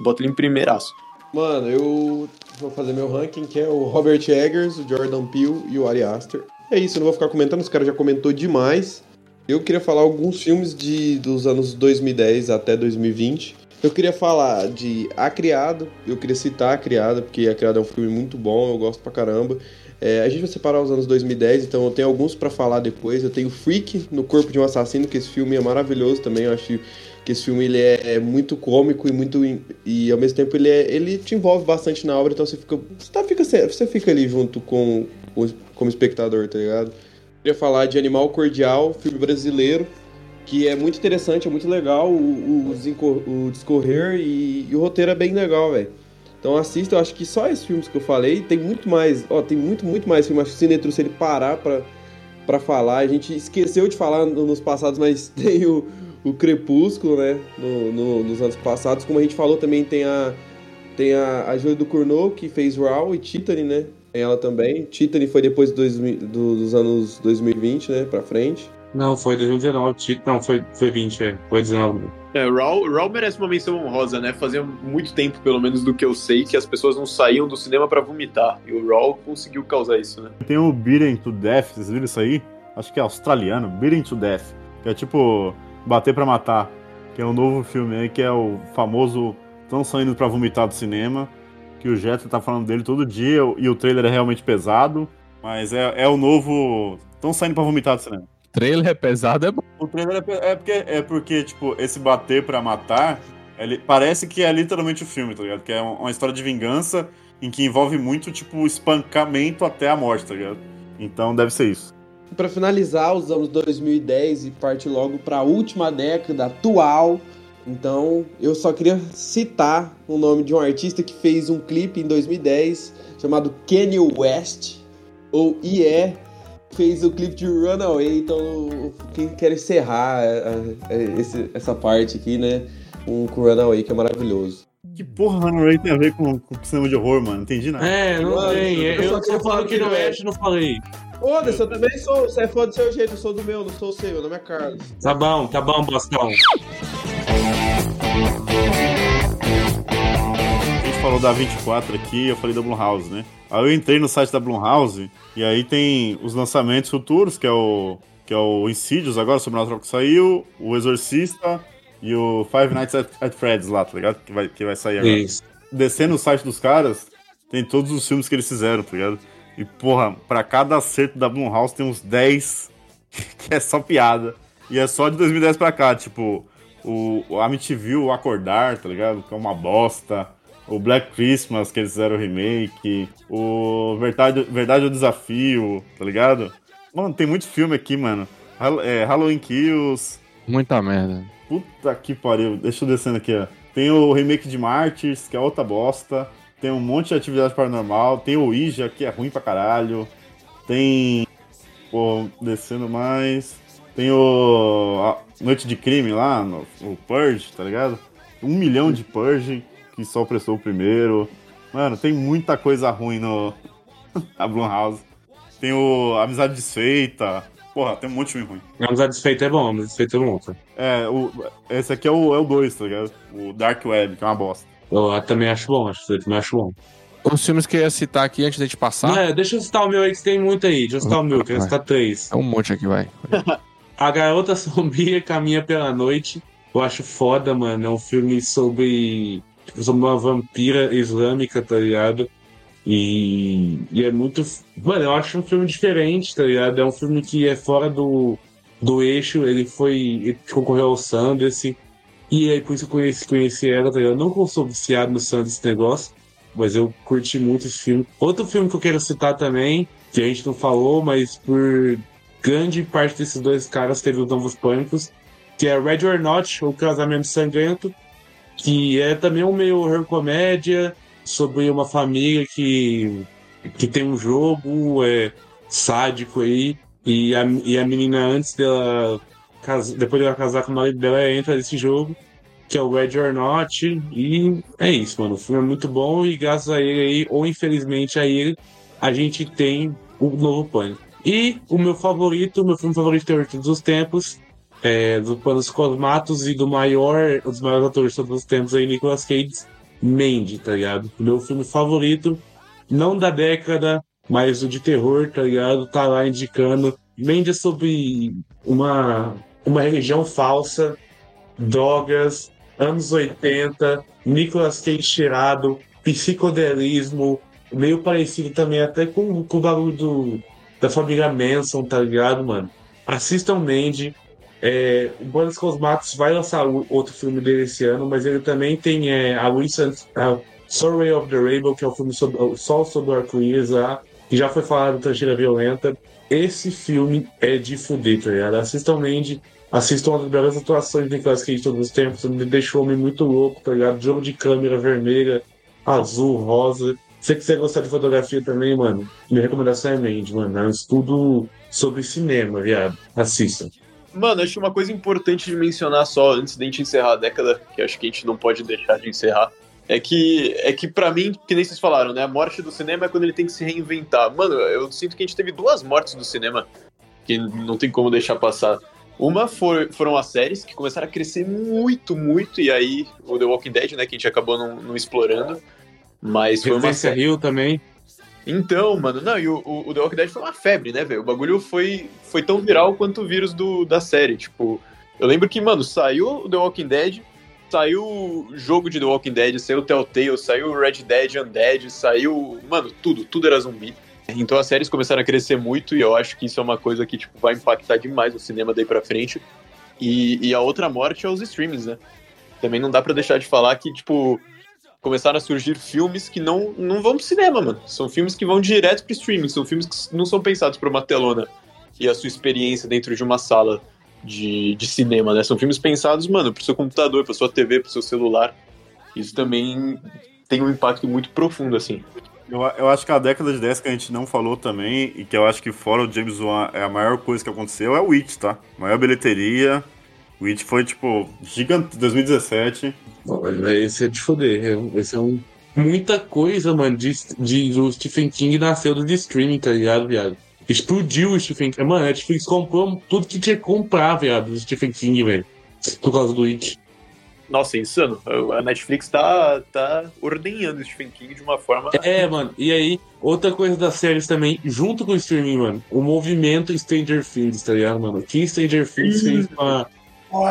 Bota ele em primeiraço. Mano, eu vou fazer meu ranking, que é o Robert Eggers, o Jordan Peele e o Ari Aster. É isso, eu não vou ficar comentando, os caras já comentou demais. Eu queria falar alguns filmes de, dos anos 2010 até 2020. Eu queria falar de A Criado, eu queria citar A Criada, porque A Criada é um filme muito bom, eu gosto pra caramba. É, a gente vai separar os anos 2010, então eu tenho alguns para falar depois. Eu tenho Freak, No Corpo de um Assassino, que esse filme é maravilhoso também. Eu acho que esse filme ele é, é muito cômico e muito e ao mesmo tempo ele, é, ele te envolve bastante na obra, então você fica você, tá, fica, você fica ali junto com como espectador, tá ligado? Eu queria falar de Animal Cordial, filme brasileiro, que é muito interessante, é muito legal o, o, o discorrer e, e, o roteiro é bem legal, velho. Então assista, eu acho que só esses filmes que eu falei, tem muito mais, ó, tem muito, muito mais filmes. Acho que o Cinetru, se ele parar pra, pra falar, a gente esqueceu de falar nos passados, mas [LAUGHS] tem o, o Crepúsculo, né, no, no, nos anos passados. Como a gente falou, também tem a, tem a, a Joy do Cournot, que fez Raw e Titani, né, tem ela também. Titani foi depois do, do, dos anos 2020, né, pra frente. Não, foi 2019. Não, foi, foi 20, é. Foi 19. É, Raw, Raw merece uma menção honrosa, né? Fazia muito tempo, pelo menos do que eu sei, que as pessoas não saíam do cinema para vomitar. E o Raw conseguiu causar isso, né? Tem o Beating to Death, vocês viram isso aí? Acho que é australiano, Beating to Death. Que é tipo Bater para Matar. Que é um novo filme aí, que é o famoso Tão saindo para vomitar do cinema. Que o Jetro tá falando dele todo dia e o trailer é realmente pesado. Mas é, é o novo. Tão saindo para vomitar do cinema trailer é pesado, é bom. O trailer é, é, porque, é porque, tipo, esse bater pra matar, ele, parece que é literalmente o filme, tá ligado? Que é uma história de vingança em que envolve muito, tipo, espancamento até a morte, tá ligado? Então deve ser isso. Para finalizar os anos 2010 e parte logo para a última década atual, então eu só queria citar o nome de um artista que fez um clipe em 2010 chamado Kanye West, ou IE, fez o clipe de Runaway, então quem quer encerrar é, é, esse, essa parte aqui, né? Com, com Runaway, que é maravilhoso. Que porra Runaway tem a ver com, com cinema de horror, mano? Não entendi nada. É, não tem. Eu, eu tô falando que não é, não falei. Foda-se, eu também sou. Você é fã do seu jeito, eu sou do meu, não sou o seu. Meu nome é Carlos. Tá bom, tá bom, Bostão. A gente falou da 24 aqui, eu falei da Blumhouse, né? Aí eu entrei no site da Blumhouse e aí tem os lançamentos futuros, que é o que é o Insidious agora, Sobrenatural que saiu, o Exorcista e o Five Nights at, at Freddy's lá, tá ligado? Que vai, que vai sair agora. Isso. Descendo o site dos caras, tem todos os filmes que eles fizeram, tá ligado? E, porra, pra cada acerto da Blumhouse tem uns 10 [LAUGHS] que é só piada. E é só de 2010 pra cá, tipo, o, o Amityville, o Acordar, tá ligado? Que é uma bosta o Black Christmas, que eles fizeram o remake, o Verdade, Verdade é o Desafio, tá ligado? Mano, tem muito filme aqui, mano. É, Halloween Kills. Muita merda. Puta que pariu. Deixa eu descendo aqui, ó. Tem o remake de Martyrs, que é outra bosta. Tem um monte de atividade paranormal. Tem o Ija, que é ruim pra caralho. Tem. Pô, descendo mais. Tem o. Noite de Crime lá, no, o Purge, tá ligado? Um milhão de Purge que só prestou o primeiro. Mano, tem muita coisa ruim no. [LAUGHS] a Blumhouse. Tem o Amizade Desfeita. Porra, tem um monte de filme ruim. Amizade Desfeita é bom, Amizade Desfeita é bom. É, o, esse aqui é o 2, é o dois, tá ligado? O Dark Web, que é uma bosta. Eu também acho bom, acho, eu também acho bom. Os filmes que eu ia citar aqui antes de gente passar. É, deixa eu citar o meu aí, que tem muito aí. Deixa eu citar o meu, que eu ia citar três. É um monte aqui, vai. [LAUGHS] A Garota Sombria Caminha pela Noite. Eu acho foda, mano. É um filme sobre, tipo, sobre uma vampira islâmica, tá ligado? E, e é muito. Mano, eu acho um filme diferente, tá ligado? É um filme que é fora do, do eixo. Ele foi. Ele concorreu ao Sanders. E aí por isso eu conheci, conheci ela, tá? Eu não sou viciado no Sanders esse negócio. Mas eu curti muito esse filme. Outro filme que eu quero citar também, que a gente não falou, mas por grande parte desses dois caras teve os novos pânicos, que é Red or Not, ou Casamento Sangrento, que é também um meio horror comédia sobre uma família que, que tem um jogo é, sádico aí, e a, e a menina antes dela, casa, depois dela casar com o marido dela, entra nesse jogo que é o Red or Not, e é isso, mano. O filme é muito bom e graças a ele aí, ou infelizmente a ele, a gente tem o novo Pânico. E o meu favorito, meu filme favorito de todos os tempos, é do Panos Cosmatos e do maior, um dos maiores atores de todos os tempos aí, Nicolas Cage, Mandy, tá ligado? Meu filme favorito, não da década, mas o de terror, tá ligado? Tá lá indicando. Mandy é sobre uma, uma religião falsa, drogas, anos 80, Nicolas Cage cheirado, psicodelismo, meio parecido também até com, com o barulho do, da família Manson, tá ligado, mano? Assistam Mandy. É, o Boris Cosmatos vai lançar outro filme dele esse ano, mas ele também tem é, a Wilson, a of the Rainbow, que é o filme sobre, Sol sobre o Arco-Íris lá, que já foi falado Trancheira Violenta. Esse filme é de fuder, tá ligado? Assistam Mandy, assistam uma das melhores atuações de Nicolas Cage de todos os tempos, me deixou homem muito louco, tá ligado? Jogo de câmera vermelha, azul, rosa. Se você quiser gostar de fotografia também, mano, minha recomendação é Mandy, mano. É um estudo sobre cinema, viado. Assistam. Mano, acho uma coisa importante de mencionar só antes de a gente encerrar a década, que acho que a gente não pode deixar de encerrar, é que, é que para mim, que nem vocês falaram, né? A morte do cinema é quando ele tem que se reinventar. Mano, eu sinto que a gente teve duas mortes do cinema que não tem como deixar passar. Uma for, foram as séries que começaram a crescer muito, muito, e aí o The Walking Dead, né, que a gente acabou não, não explorando. Mas foi uma série. Também. Então, mano, não, e o, o, The Walking Dead foi uma febre, né, velho? O bagulho foi, foi tão viral quanto o vírus do, da série. Tipo, eu lembro que, mano, saiu o The Walking Dead, saiu o jogo de The Walking Dead, saiu Telltale, saiu Red Dead Undead, saiu. Mano, tudo, tudo era zumbi. Então as séries começaram a crescer muito e eu acho que isso é uma coisa que tipo, vai impactar demais o cinema daí pra frente. E, e a outra morte é os streams, né? Também não dá para deixar de falar que, tipo, começaram a surgir filmes que não, não vão pro cinema, mano. São filmes que vão direto pro streaming, são filmes que não são pensados pra uma telona e a sua experiência dentro de uma sala de, de cinema, né? São filmes pensados, mano, pro seu computador, pra sua TV, pro seu celular. Isso também tem um impacto muito profundo, assim. Eu, eu acho que a década de 10 que a gente não falou também, e que eu acho que fora o James Wan é a maior coisa que aconteceu, é o Witch, tá? Maior bilheteria. O Witch foi, tipo, gigante 2017. Esse é de foder. Esse é um. Muita coisa, mano, de, de, do Stephen King nasceu do streaming, tá ligado, viado? Explodiu o Stephen King. Mano, a Netflix comprou tudo que tinha que comprar, viado, do Stephen King, velho. Por causa do It. Nossa, é insano. A Netflix tá, tá ordenhando o Stephen King de uma forma. É, mano. E aí, outra coisa das séries também, junto com o streaming, mano, o movimento Stranger Things, tá ligado, mano? Que Stranger Things fez com, a,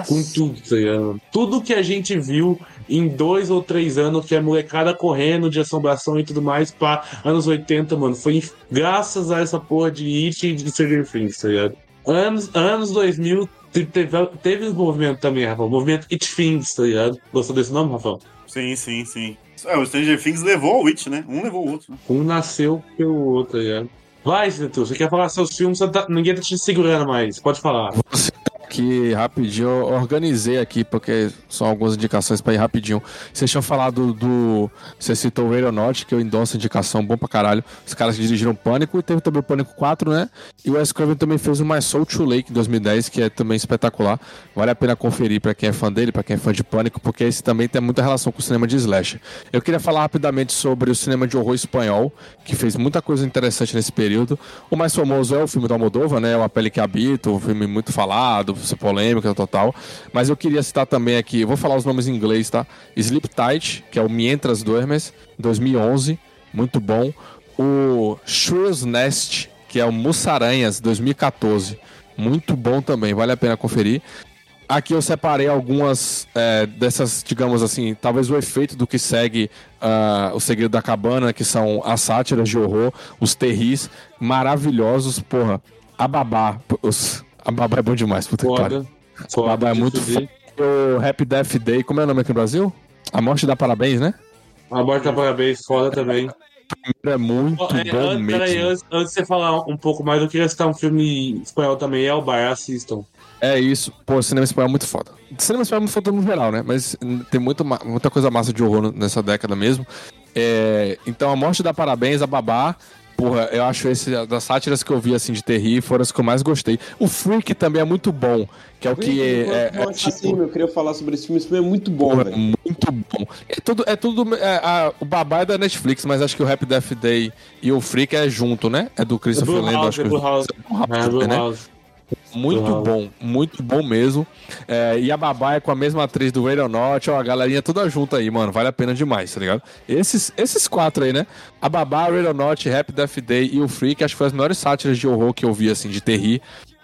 com tudo, tá ligado? Tudo que a gente viu em dois ou três anos, que é molecada correndo de assombração e tudo mais, pra anos 80, mano, foi graças a essa porra de It e de Stranger Things, tá ligado? Anos, anos 2000 teve, teve um movimento também, Rafael. O movimento It Things, tá ligado? Gostou desse nome, Rafael? Sim, sim, sim. É, o Stranger Things levou o It, né? Um levou o outro. Né? Um nasceu pelo outro, tá ligado? Vai, Zetu, você quer falar seus filmes, tá... ninguém tá te segurando mais. Pode falar. Você aqui rapidinho, eu organizei aqui, porque são algumas indicações para ir rapidinho. Vocês tinham falado do. Você citou o Aeronaut, que eu endosso a indicação, bom pra caralho. Os caras que dirigiram Pânico e teve também o Pânico 4, né? E o Wes Craven também fez o My Soul to Lake em 2010, que é também espetacular. Vale a pena conferir para quem é fã dele, para quem é fã de Pânico, porque esse também tem muita relação com o cinema de Slash. Eu queria falar rapidamente sobre o cinema de horror espanhol, que fez muita coisa interessante nesse período. O mais famoso é o filme da Moldova, né? A Pele que Habita, um filme muito falado, ser polêmica total. Mas eu queria citar também aqui, vou falar os nomes em inglês, tá? Sleep Tight, que é o Mientras Duermes, 2011, muito bom. O Shrews Nest, que é o Mussaranhas, 2014. Muito bom também, vale a pena conferir. Aqui eu separei algumas é, dessas, digamos assim, talvez o efeito do que segue uh, O Segredo da Cabana, que são as sátiras de horror, os terris maravilhosos, porra. A Babá, os, a Babá é bom demais, puta que pariu. A Babá é muito foda. O Happy Death Day, como é o nome aqui no Brasil? A Morte dá Parabéns, né? A Morte dá Parabéns, foda também. É muito Oh, é, bom mesmo. Peraí, antes, antes de você falar um pouco mais, eu queria citar um filme espanhol também, El Bar, assistam. É isso. Pô, cinema espanhol é muito foda. Cinema espanhol é muito foda no geral, né? Mas tem muito, muita coisa massa de horror nessa década mesmo. É, então, A Morte dá Parabéns, A Babá. Porra, eu acho esse das sátiras que eu vi, assim, de terri, foram as que eu mais gostei. O Freak também é muito bom, que é o que é, é, é tipo... eu queria falar sobre esse filme. Esse filme é muito bom, Porra, velho. muito bom. É tudo, é tudo é, a- o babá é da Netflix, mas acho que o Happy Death Day e o Freak é junto, né? É do Christopher Blue Landon, House, acho que Blue House. É, Blue né? House. Muito House. bom, muito bom mesmo. É, e a babá é com a mesma atriz do Radio Not, ó, a galerinha toda junta aí, mano. Vale a pena demais, tá ligado? Esses, esses quatro aí, né? A babá, Radio Not, Happy Death Day e o Freak, acho que foi as melhores sátiras de horror que eu vi, assim, de terri.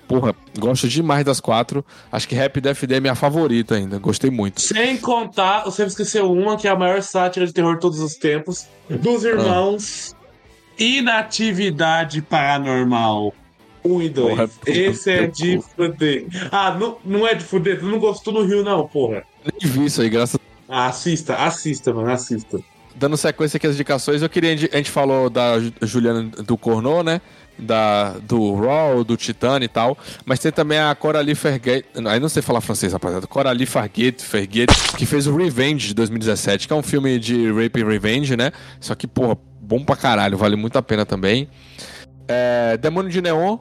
Porra, gosto demais das quatro. Acho que Happy Death Day é minha favorita ainda. Gostei muito. Sem contar, você esqueceu uma que é a maior sátira de terror de todos os tempos, dos irmãos Inatividade Paranormal 1 e 2. Porra, Esse é de fuder. Ah, não, não é de fuder, tu não gostou no Rio não, porra. Nem vi isso aí, graças Ah, assista, assista, mano, assista. Dando sequência aqui às indicações, eu queria. A gente falou da Ju- Juliana do Cornô, né? Da, do Raw, do Titã e tal. Mas tem também a Coralie Ferget. Aí não sei falar francês, rapaziada. Coralie Ferget, Ferget, que fez o Revenge de 2017, que é um filme de Rape and Revenge, né? Só que, porra, bom pra caralho, vale muito a pena também. É, Demônio de Neon,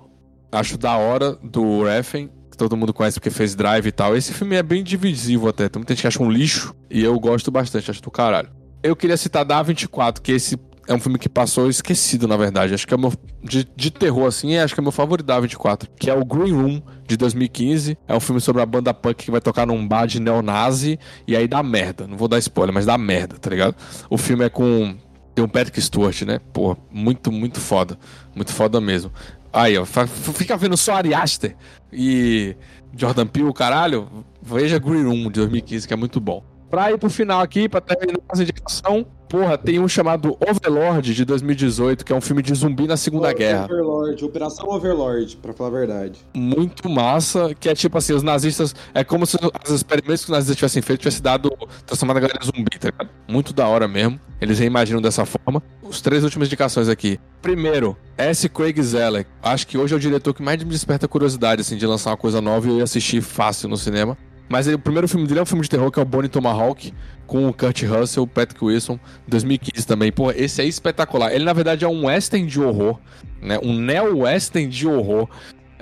acho da hora, do Refn, que todo mundo conhece porque fez Drive e tal. Esse filme é bem divisivo até. Tem muita gente que acha um lixo e eu gosto bastante, acho do caralho. Eu queria citar Da 24, que esse é um filme que passou esquecido, na verdade. Acho que é meu. De, de terror, assim, acho que é meu favorito da 24. Que é o Green Room, de 2015. É um filme sobre a banda punk que vai tocar num bar de neonazi. E aí dá merda. Não vou dar spoiler, mas dá merda, tá ligado? O filme é com. Tem o Patrick Stewart, né? Pô, muito, muito foda. Muito foda mesmo. Aí, ó, fica vendo só Ari Aster e Jordan Peele, caralho. Veja Green Room de 2015, que é muito bom. Pra ir pro final aqui, pra terminar essa indicação, porra, tem um chamado Overlord de 2018, que é um filme de zumbi na Segunda Guerra. Overlord, Operação Overlord, pra falar a verdade. Muito massa, que é tipo assim, os nazistas. É como se os experimentos que os nazistas tivessem feito tivessem dado. transformado a galera em zumbi, tá ligado? Muito da hora mesmo. Eles reimaginam dessa forma. Os três últimas indicações aqui. Primeiro, S. Craig Zellek. Acho que hoje é o diretor que mais me desperta curiosidade, assim, de lançar uma coisa nova e eu ia assistir fácil no cinema. Mas ele- o primeiro filme dele é um filme de terror, que é o Bonnie Tomahawk, com o Kurt Russell, Patrick Wilson, 2015 também. Pô, esse é espetacular. Ele, na verdade, é um western de horror, né? Um neo-western de horror.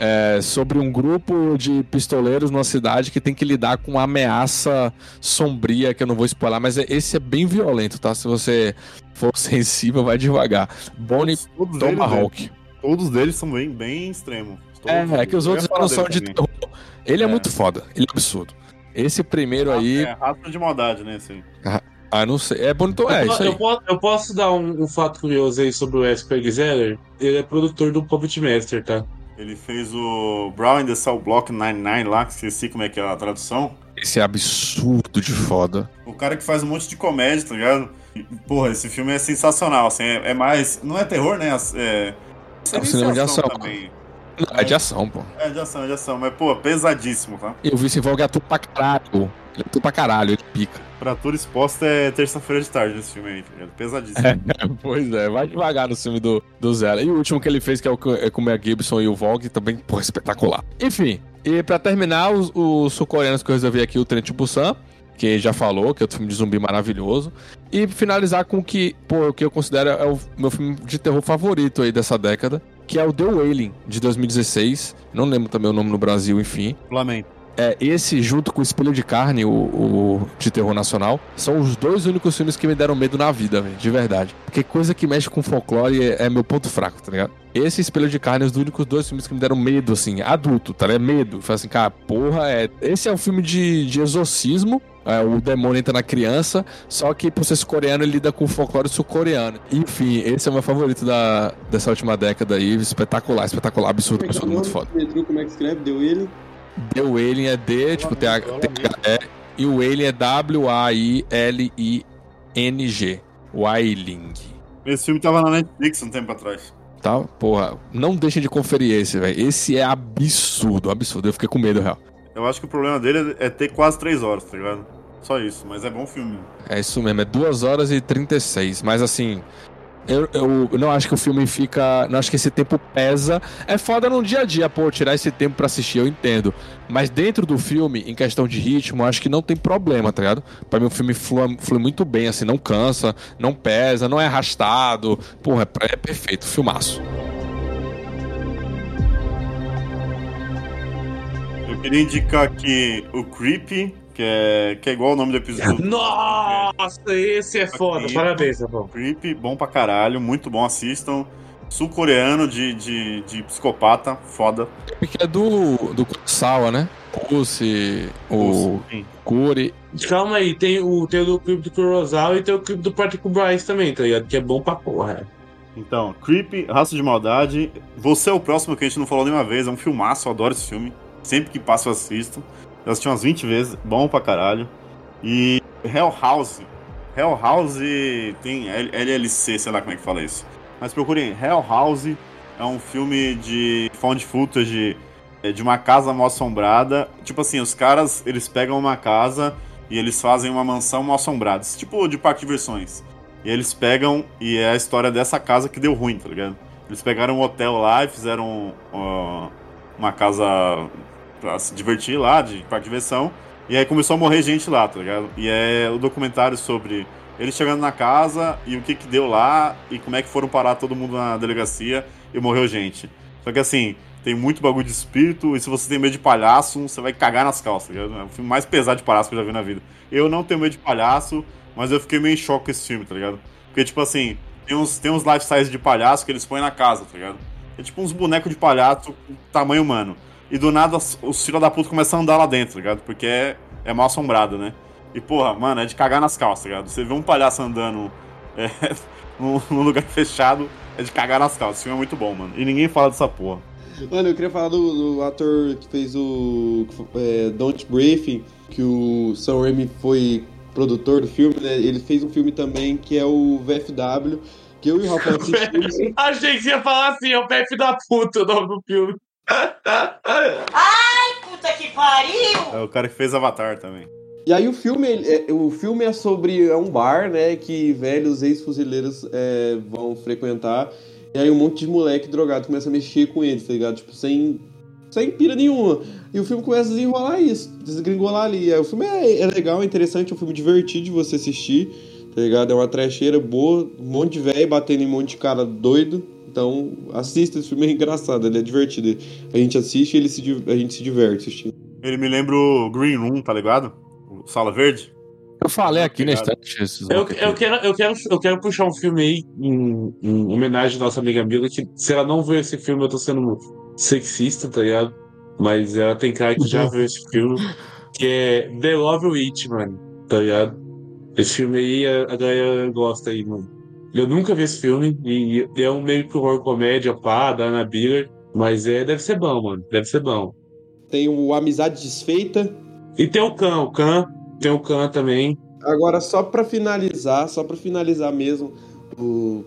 é, sobre um grupo de pistoleiros numa cidade que tem que lidar com uma ameaça sombria, que eu não vou spoiler, mas esse é bem violento, tá? Se você for [LAUGHS] sensível, vai devagar. Bonnie Todos Tomahawk. Eles, todos deles são bem, bem extremos. É, é que os outros não são de terror. Ele é. muito foda, ele é absurdo. Esse primeiro aí. É, raça de maldade, né? Assim. Ah, não sei. É bonito, é, eu, isso aí. eu posso, eu posso dar um, um fato curioso aí sobre o S. Craig Zeller? Ele é produtor do Puppet Master, tá? Ele fez o Brown in the Cell Block 99 lá, que esqueci como é que é a tradução. Esse é absurdo de foda. O cara que faz um monte de comédia, tá ligado? E, Porra, esse filme é sensacional, assim, é, é mais... Não é terror, né? É... É um cinema de ação. também. Não, é de ação, pô. É de ação, é de ação, mas, pô, pesadíssimo, tá? E o Vice Vogue atua pra caralho. Ele atua pra caralho, ele pica. Fratura exposta é terça-feira de tarde nesse filme aí, ligado? Pesadíssimo. É, [LAUGHS] pois é, vai devagar no filme do, do Zella. E o último que ele fez, que é o é com o Mel Gibson e o Vogue, também, pô, espetacular. Enfim, e pra terminar, os, os sul-coreanos que eu resolvi aqui, o Trent Busan, que já falou, que é outro filme de zumbi maravilhoso. E finalizar com o que, pô, o que eu considero é o meu filme de terror favorito aí dessa década, que é o The Wailing, de 2016. Não lembro também o nome no Brasil, enfim. Lamento. É, esse, junto com o Espelho de Carne, o, o de terror nacional, são os dois únicos filmes que me deram medo na vida, velho, de verdade. Porque coisa que mexe com folclore é, é meu ponto fraco, tá ligado? Esse Espelho de Carne, é os únicos dois filmes que me deram medo, assim, adulto, tá ligado? Medo. Falei assim, cara, porra, é. Esse é um filme de, de exorcismo, é, o demônio entra na criança, só que por ser coreano ele lida com o folclore sul-coreano. Enfim, esse é o meu favorito da, dessa última década aí. Espetacular, espetacular, absurdo, absurdo, muito foda. Como é que escreve? Deu ele? Deu Alien é D, tipo T-H-E, e o Alien é W-A-I-L-I-N-G. Wailing. Esse filme tava na Netflix um tempo atrás. Tá? Porra, não deixem de conferir esse, velho. Esse é absurdo, absurdo. Eu fiquei com medo, real. Eu acho que o problema dele é ter quase 3 horas, tá ligado? Só isso, mas é bom filme. É isso mesmo, é 2 horas e 36. Mas assim, eu, eu, não acho que o filme fica. Não acho que esse tempo pesa. É foda no dia a dia, pô, tirar esse tempo pra assistir, eu entendo. Mas dentro do filme, em questão de ritmo, acho que não tem problema, tá ligado? Pra mim o filme flui, flui muito bem, assim, não cansa, não pesa, não é arrastado. Porra, é, é perfeito, filmaço. Eu queria indicar aqui o Creepy, que é, que é igual o nome do episódio. [LAUGHS] Nossa, esse é foda. Creep, Parabéns, Rafael. Creep, bom pra caralho, muito bom, assistam. Sul-coreano de, de, de, psicopata, foda. Que é do, do Kurosawa, né? Pulse, o Kuri. Calma aí, tem o, tem o do clipe do Kurosawa e tem o clipe do Patrick Bryce também, tá ligado? Que é bom pra porra. Então, Creep, Raça de Maldade. Você é o próximo que a gente não falou nenhuma vez, é um filmaço, eu adoro esse filme. Sempre que passo eu assisto. Eu assisti umas 20 vezes, bom pra caralho. E Hell House. Hell House tem LLC, sei lá como é que fala isso. Mas procurem Hell House. É um filme de found footage é, de uma casa mal assombrada. Tipo assim, os caras, eles pegam uma casa e eles fazem uma mansão mal assombrada. Tipo de parque de diversões. E eles pegam e é a história dessa casa que deu ruim, tá ligado? Eles pegaram um hotel lá e fizeram uh, uma casa pra se divertir lá, de parque de diversão. E aí começou a morrer gente lá, tá ligado? E é o documentário sobre eles chegando na casa e o que que deu lá e como é que foram parar todo mundo na delegacia e morreu gente. Só que assim, tem muito bagulho de espírito e se você tem medo de palhaço, você vai cagar nas calças, tá ligado? É o filme mais pesado de palhaço que eu já vi na vida. Eu não tenho medo de palhaço, mas eu fiquei meio em choque com esse filme, tá ligado? Porque, tipo assim, tem uns, tem uns lifestyles de palhaço que eles põem na casa, tá ligado? É tipo uns bonecos de palhaço tamanho humano. E do nada os filhos da puta começam a andar lá dentro, tá ligado? Porque é, é mal assombrado, né? E porra, mano, é de cagar nas calças, tá ligado? Você vê um palhaço andando é, [LAUGHS] num, num, lugar [LAUGHS] fechado, é de cagar nas calças. Esse filme é muito bom, mano. E ninguém fala dessa porra. Mano, eu queria falar do, do ator que fez o é, Don't Briefing, que o Sam Raimi foi produtor do filme, né? Ele fez um filme também que é o VFW, que eu e o Rafael [LAUGHS] assistimos. Achei que você ia falar assim, é o PF da puta o nome do filme. Ai, puta que pariu! É o cara que fez Avatar também. E aí o filme, é, o filme é sobre é um bar, né, que velhos ex-fuzileiros é, vão frequentar. E aí um monte de moleque drogado começa a mexer com eles, tá ligado? Tipo, sem, sem pira nenhuma. E o filme começa a desenrolar isso, desgringolar ali. É, o filme é, é legal, é interessante, é um filme divertido de você assistir, tá ligado? É uma trecheira boa, um monte de velho batendo em um monte de cara doido. Então, assista, esse filme é engraçado, ele é divertido. A gente assiste e ele se, a gente se diverte assistindo. Ele me lembra o Green Room, tá ligado? O Sala Verde. Eu falei aqui na estante. Eu, eu, quero, eu, quero, eu quero puxar um filme aí em, em homenagem à nossa amiga Mila, que se ela não viu esse filme, eu tô sendo sexista, tá ligado? Mas ela tem cara que já [LAUGHS] viu esse filme, que é The Love Witch, mano, tá ligado? Esse filme aí a, a galera gosta aí, mano. Eu nunca vi esse filme e é um meio que horror comédia, pá, da Ana Biller, mas é, deve ser bom, mano. Deve ser bom. Tem o Amizade Desfeita. E tem o Khan, o Khan, tem o Khan também. Agora, só para finalizar, só para finalizar mesmo,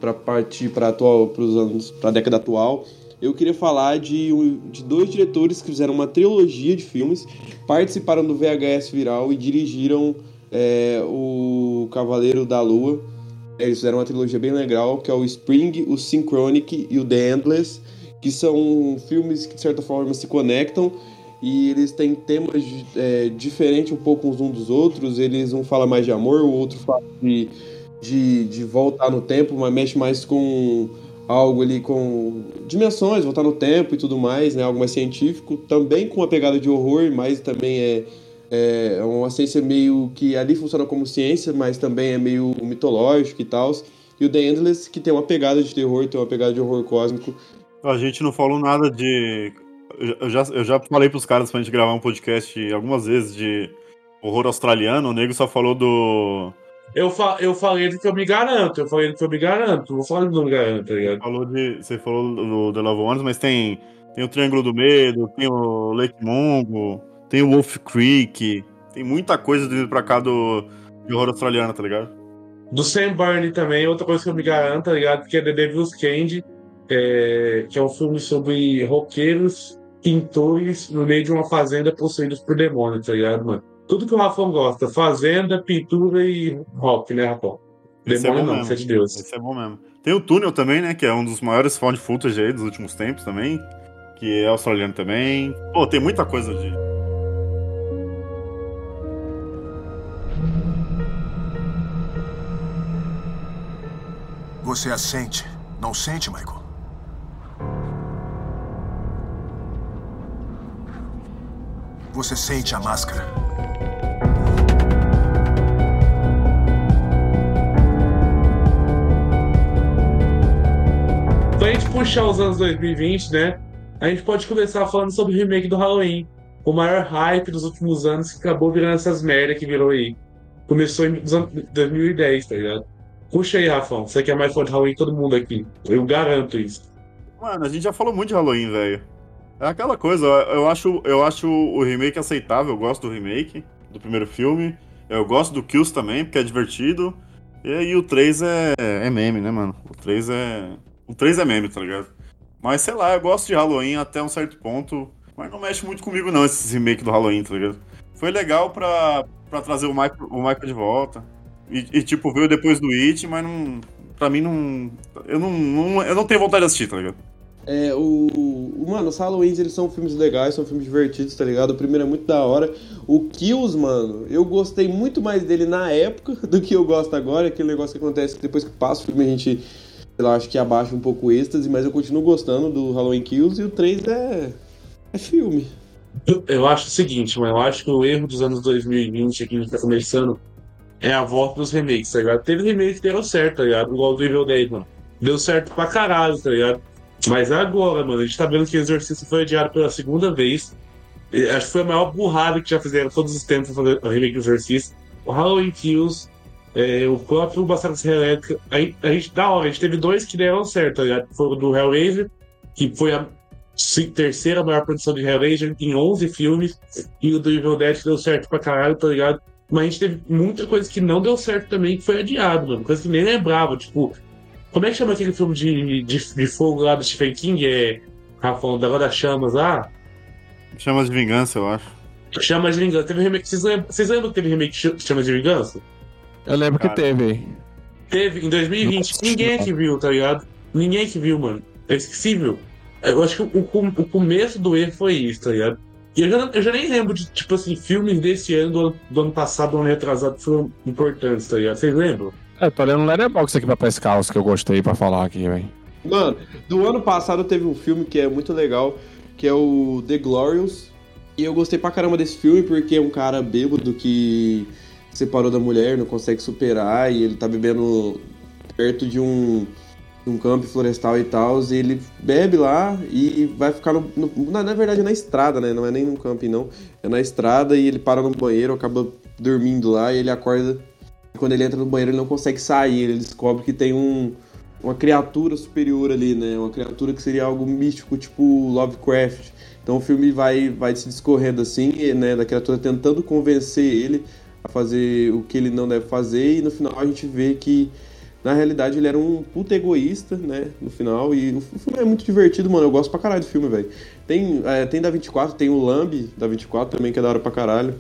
para partir para atual, para os anos, para a década atual, eu queria falar de, de dois diretores que fizeram uma trilogia de filmes, participaram do VHS Viral e dirigiram é, o Cavaleiro da Lua eles fizeram uma trilogia bem legal, que é o Spring, o Synchronic e o The Endless, que são filmes que de certa forma se conectam e eles têm temas é, diferentes um pouco uns dos outros. Eles um fala mais de amor, o outro fala de, de, de voltar no tempo, mas mexe mais com algo ali com dimensões, voltar no tempo e tudo mais, né? Algo mais científico, também com uma pegada de horror, mas também é é, é uma ciência meio que ali funciona como ciência, mas também é meio mitológico e tal. E o The Endless, que tem uma pegada de terror, tem uma pegada de horror cósmico. A gente não falou nada de. Eu já, eu já falei pros caras pra gente gravar um podcast algumas vezes de horror australiano, o nego só falou do. Eu, fa eu falei do que eu me garanto, eu falei do que eu me garanto, não falei do que eu me garanto, tá ligado? Falou de, você falou do The Love Ones, mas tem, tem o Triângulo do Medo, tem o Lake Mungo, tem o Wolf Creek, tem muita coisa vindo pra cá do de horror australiano, tá ligado? Do Sam Burney também, outra coisa que eu me garanto, tá ligado? Que é The Devil's Candy, é, que é um filme sobre roqueiros, pintores, no meio de uma fazenda possuídos por demônios, tá ligado, mano? Tudo que o Rafão gosta, fazenda, pintura e rock, né, Rafão? É Demônio bom não, mesmo. é de Deus. Esse é bom mesmo. Tem o Túnel também, né? Que é um dos maiores found footage aí dos últimos tempos também. Que é australiano também. Pô, tem muita coisa de. Você a sente, não sente, Michael? Você sente a máscara? Pra gente puxar os anos 2020, né? A gente pode começar falando sobre o remake do Halloween. O maior hype dos últimos anos que acabou virando essas merda que virou aí. Começou em 2010, tá ligado? Puxa aí, Rafão. Você que é mais fã de Halloween todo mundo aqui. Eu garanto isso. Mano, a gente já falou muito de Halloween, velho. É aquela coisa, eu acho, eu acho o remake aceitável, eu gosto do remake, do primeiro filme. Eu gosto do Kills também, porque é divertido. E aí o 3 é, é meme, né, mano? O 3 é. O 3 é meme, tá ligado? Mas sei lá, eu gosto de Halloween até um certo ponto. Mas não mexe muito comigo, não, esses remake do Halloween, tá ligado? Foi legal pra, pra trazer o Michael, o Michael de volta. E, e, tipo, veio depois do It, mas não. Pra mim não. Eu não, não. Eu não tenho vontade de assistir, tá ligado? É, o, o- Mano, os Halloweens, eles são filmes legais, são filmes divertidos, tá ligado? O primeiro é muito da hora. O Kills, mano, eu gostei muito mais dele na época [LAUGHS] do que eu gosto agora. Aquele negócio que acontece que depois que passa o filme a gente, sei lá, acho que abaixa um pouco o êxtase, mas eu continuo gostando do Halloween Kills e o 3 é. é filme. Eu- Eu acho o seguinte, mano. Eu acho que o erro dos anos 2020 aqui que tá começando é a volta dos remakes, tá ligado? Teve remakes que deram certo, tá ligado? Igual do Evil Dead, mano. Deu certo pra caralho, tá ligado? Mas agora, mano, a gente tá vendo que o Exorcista foi adiado pela segunda vez. Acho que foi a maior burrada que já fizeram todos os tempos pra fazer o remake do Exorcista. O Halloween Kills, é, o próprio Bastardo Serra. A, a gente, da hora, a gente teve dois que deram certo, tá ligado? Foi o do Hellraiser, que foi a terceira maior produção de Hellraiser em 11 filmes, e o do Evil Dead que deu certo pra caralho, tá ligado? Mas a gente teve muita coisa que não deu certo também, que foi adiado, mano. Coisa que nem lembrava, tipo. Como é que chama aquele filme de, de, de fogo lá do Stephen King? É. Rafão, da das Chamas lá? Chamas de Vingança, eu acho. Chamas de Vingança. Teve remake. Vocês lembram, vocês lembram que teve remake de Ch- Chamas de Vingança? Eu lembro que teve. Teve em 2020. Ninguém que viu, tá ligado? Ninguém que viu, mano. É esquecível. Eu acho que o, o, o começo do erro foi isso, tá ligado? E eu já, eu já nem lembro de, tipo assim, filmes desse ano, do, ano- do ano passado, do ano retrasado, que foram importantes, tá ligado? Vocês lembram? É, tô olhando o Letterboxd aqui pra pescar os que eu gostei pra falar aqui, velho. Mano, do ano passado teve um filme que é muito legal, que é o The Glorious. E eu gostei pra caramba desse filme porque é um cara bêbado que separou da mulher, não consegue superar, e ele tá bebendo perto de um, um campo florestal e tal, e ele bebe lá e vai ficar no, no- na, na verdade na estrada, né? Não é nem num camping, não. É na estrada e ele para no banheiro, acaba dormindo lá e ele acorda. Quando ele entra no banheiro, ele não consegue sair. Ele descobre que tem um, uma criatura superior ali, né? Uma criatura que seria algo místico, tipo Lovecraft. Então o filme vai, vai se discorrendo assim, né? Da criatura tentando convencer ele a fazer o que ele não deve fazer, e no final a gente vê que na realidade ele era um puta egoísta, né? No final, e o filme é muito divertido, mano. Eu gosto pra caralho do filme, velho. Tem, é, tem da 24, tem o Lamb da 24 também, que é da hora pra caralho.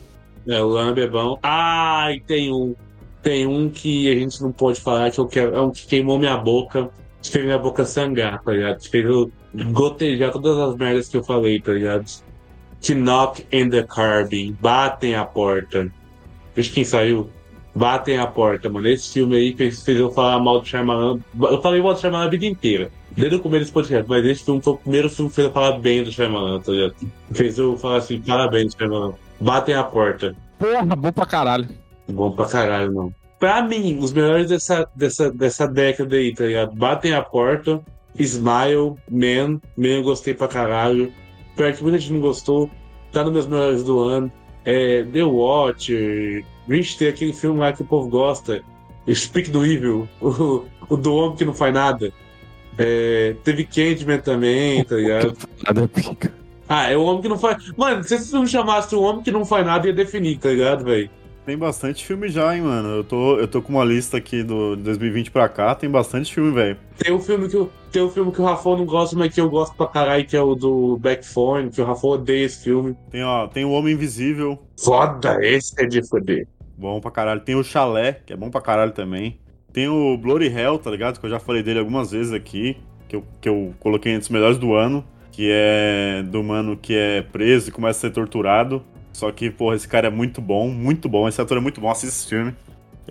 É, o Lamb é bom. Ah, tem um. Tem um que a gente não pode falar, que eu quero. É um que queimou minha boca, que fez minha boca sangrar, tá ligado? Que fez eu gotejar todas as merdas que eu falei, tá ligado? Knock in the carbine, batem a porta. Veja quem saiu. Batem a porta, mano. Esse filme aí fez, fez eu falar mal do Shyamalan. Eu falei mal do Shyamalan a vida inteira. Desde o começo desse podcast, mas esse filme foi o primeiro filme que fez eu falar bem do Shyamalan, tá ligado? Fez eu falar assim, parabéns, Shyamalan. Batem a porta. Porra, bom pra caralho. Bom pra caralho, não. Pra mim, os melhores dessa, dessa, dessa década aí, tá ligado? Batem a porta, Smile, Man, Man eu gostei pra caralho. Pior que muita gente não gostou, tá nos meus melhores do ano. É, The Watcher, Rich tem aquele filme lá que o povo gosta, Speak do Evil, [LAUGHS] o, o do homem que não faz nada. É, teve Candyman também, tá ligado? Nada pica. Ah, é o homem que não faz. Mano, se você não chamasse o homem que não faz nada, ia definir, tá ligado, velho? Tem bastante filme já, hein, mano. Eu tô, eu tô com uma lista aqui do de 2020 pra cá, tem bastante filme, velho. Tem um filme que eu, tem um filme que o Rafa não gosta, mas que eu gosto pra caralho, que é o do Backphone, que o Rafa odeia esse filme. Tem, ó, tem o Homem Invisível. Foda, esse é de foder. Bom pra caralho. Tem o Chalé, que é bom pra caralho também. Tem o Bloody Hell, tá ligado? Que eu já falei dele algumas vezes aqui. Que eu, que eu coloquei entre os melhores do ano. Que é do mano que é preso e começa a ser torturado. Só que, porra, esse cara é muito bom, muito bom. Esse ator é muito bom, assiste esse filme.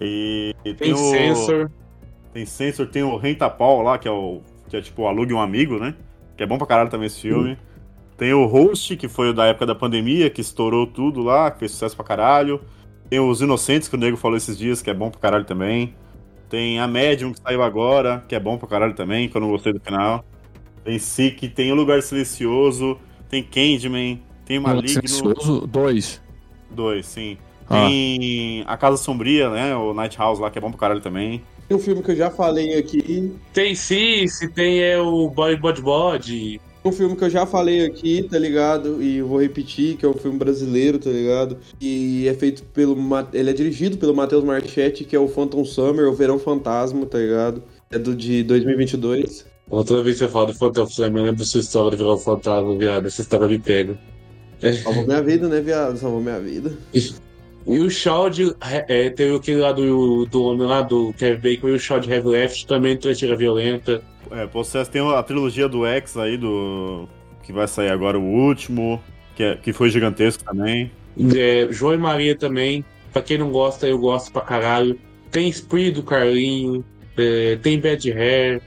E, e Tem o... Sensor. Tem Sensor, tem o Renta Paul lá, que é o. Que é tipo Alugue um Amigo, né? Que é bom pra caralho também esse filme. Tem o Host, que foi o da época da pandemia, que estourou tudo lá, que fez sucesso pra caralho. Tem os Inocentes, que o Nego falou esses dias, que é bom pra caralho também. Tem a Medium, que saiu agora, que é bom pra caralho também, que eu não gostei do final. Tem Sick, tem o Lugar Silencioso, tem Candyman, tem Maligno. Silencioso, dois. Dois, sim. Ah. Tem A Casa Sombria, né? O Night House lá, que é bom pra caralho também. Tem um filme que eu já falei aqui. Tem Cici, tem é, o Boy Bod Bod. Um filme que eu já falei aqui, tá ligado? E vou repetir, que é um filme brasileiro, tá ligado? E é feito pelo. Ele é dirigido pelo Matheus Marchetti, que é o Phantom Summer, o Verão Fantasma, tá ligado? É do de 2022. Outra vez que você fala do Phantom Flame, eu lembro da sua história de um fantasma, viado. Essa história me pega. Salvou minha vida, né, viado? Salvou minha vida. E o Shaw de. É, teve aquele lá do, do homem lá do Kevin Bacon e o Shaw de Heavy Left também tira violenta. É, Possess tem a trilogia do X aí, do. Que vai sair agora o último, que, é- que foi gigantesco também. É, João e Maria também. Pra quem não gosta, eu gosto pra caralho. Tem Spree do Carlinho. é, tem Bad Hair.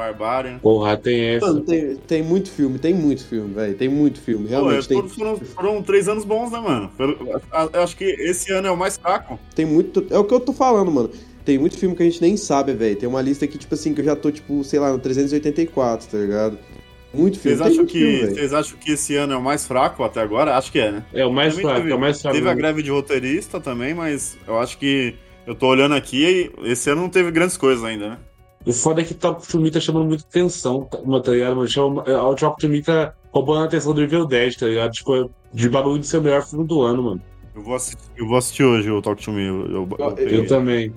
Barbarian. Porra, tem essa. Mano, tem, tem muito filme, tem muito filme, velho. Tem muito filme. Pô, Realmente é, tem. foram, foram, três anos bons, né, mano? Eu acho que esse ano é o mais fraco. Tem muito. É o que eu tô falando, mano. Tem muito filme que a gente nem sabe, velho. Tem uma lista aqui, tipo assim, que eu já tô, tipo, sei lá, no 384, tá ligado? Muito filme. Vocês acham, que, vocês acham que esse ano é o mais fraco até agora? Acho que é, né? É o mais Também fraco, teve, é o mais fraco. Teve a greve de roteirista também, mas eu acho que. Eu tô olhando aqui e esse ano não teve grandes coisas ainda, né? O foda é que Talk to Me tá chamando muita atenção, tá, tá ligado? Mano? Chama, é, o Talk to Me tá roubando a atenção do Evil Dead, tá ligado? Tipo, é de bagulho de ser o melhor filme do ano, mano. Eu vou assistir, eu vou assistir hoje o Talk to Me. Eu, eu, eu. Eu também.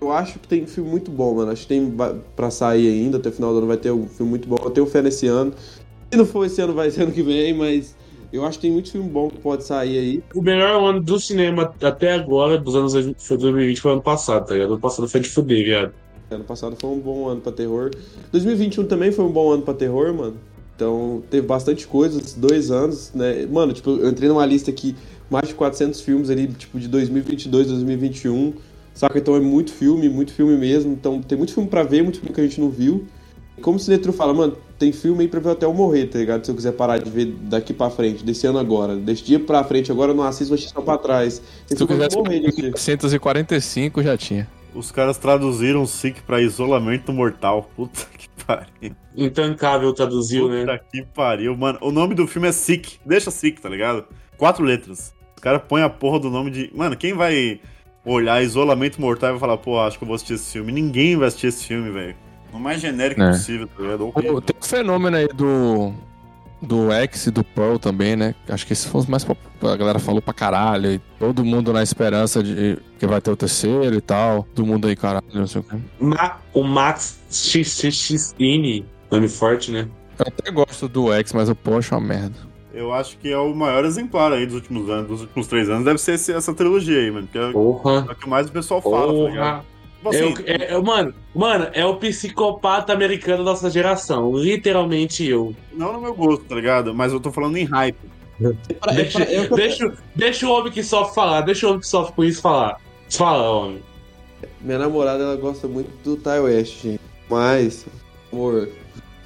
Eu acho que tem filme muito bom, mano. Acho que tem pra sair ainda, até o final do ano vai ter um filme muito bom. Eu tenho fé nesse ano. Se não for esse ano, vai ser ano que vem, mas eu acho que tem muito filme bom que pode sair aí. O melhor ano do cinema até agora, dos anos 2020, foi 2020, foi ano passado, tá ligado? Ano passado foi de fuder, viado. Ano passado foi um bom ano pra terror. 2021 também foi um bom ano pra terror, mano. Então teve bastante coisa, dois anos, né? Mano, tipo, eu entrei numa lista aqui, mais de 400 filmes ali, tipo, de 2022, 2021. Saca? Então é muito filme, muito filme mesmo. Então tem muito filme pra ver, muito filme que a gente não viu. E como o Sinetro fala, mano, tem filme aí pra ver até eu morrer, tá ligado? Se eu quiser parar de ver daqui pra frente, desse ano agora. Desse dia pra frente agora eu não assisto, vou assistir só pra trás. Se tu eu morrer de assistir. 945 já tinha. Os caras traduziram SIC pra isolamento mortal. Puta que pariu. Intancável traduziu, Puta né? que pariu, mano. O nome do filme é Sick. Deixa Sick, tá ligado? Quatro letras. Os caras põem a porra do nome de. Mano, quem vai olhar isolamento mortal e vai falar, pô, acho que eu vou assistir esse filme? Ninguém vai assistir esse filme, velho. O mais genérico É. possível, tá ligado? Tem um fenômeno aí do. Do X e do Pearl também, né? Acho que esses foram os mais A galera falou pra caralho. E todo mundo na esperança de que vai ter o terceiro e tal. Todo mundo aí, caralho, não sei o quê. Ma- o Max XXXine, nome forte, né? Eu até gosto do X, mas o Pearl acho uma merda. Eu acho que é o maior exemplar aí dos últimos anos, dos últimos três anos, deve ser esse- essa trilogia aí, mano. Que é, Porra. é o que mais o pessoal fala, tá ligado? Assim, o- é- é- mano, mano, é o psicopata americano da nossa geração. Literalmente eu. não no meu gosto, tá ligado? Mas eu tô falando em hype. Deixa, deixa, deixa o homem que sofre falar, deixa o homem que sofre com isso falar. Fala, homem. Minha namorada, ela gosta muito do Ty West, gente. Mas, amor,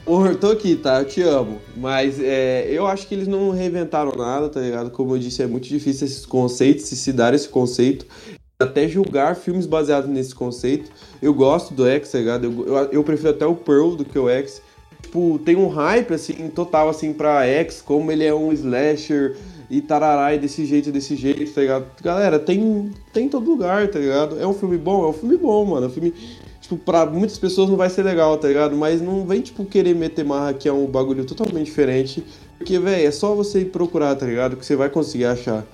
amor, tô aqui, tá? Eu te amo. Mas é, eu acho que eles não reinventaram nada, tá ligado? Como eu disse, é muito difícil esses conceitos, se se dar esse conceito. Até julgar filmes baseados nesse conceito. Eu gosto do X, tá ligado? Eu, eu, eu prefiro até o Pearl do que o X. Tipo, tem um hype, assim, total, assim, pra X, como ele é um slasher e tarará, e desse jeito, desse jeito, tá ligado? Galera, tem, tem em todo lugar, tá ligado? É um filme bom? É um filme bom, mano. É um filme, tipo, pra muitas pessoas não vai ser legal, tá ligado? Mas não vem, tipo, querer meter marra que é um bagulho totalmente diferente. Porque, velho, é só você procurar, tá ligado? Que você vai conseguir achar.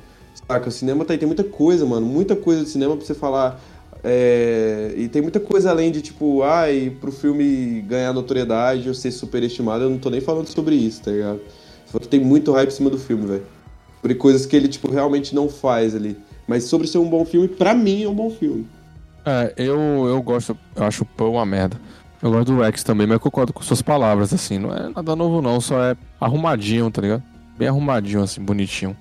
Saca? O cinema tá aí, tem muita coisa, mano. Muita coisa de cinema pra você falar. É, e tem muita coisa além de, tipo, ai, pro filme ganhar notoriedade ou ser superestimado, eu não tô nem falando sobre isso, tá ligado? Só que tem muito hype em cima do filme, velho. Por coisas que ele, tipo, realmente não faz ali. Mas sobre ser um bom filme, pra mim é um bom filme. É, eu, eu gosto, eu acho o Paul uma merda. Eu gosto do Rex também, mas eu concordo com suas palavras, assim. Não é nada novo, não, só é arrumadinho, tá ligado? Bem arrumadinho, assim, bonitinho.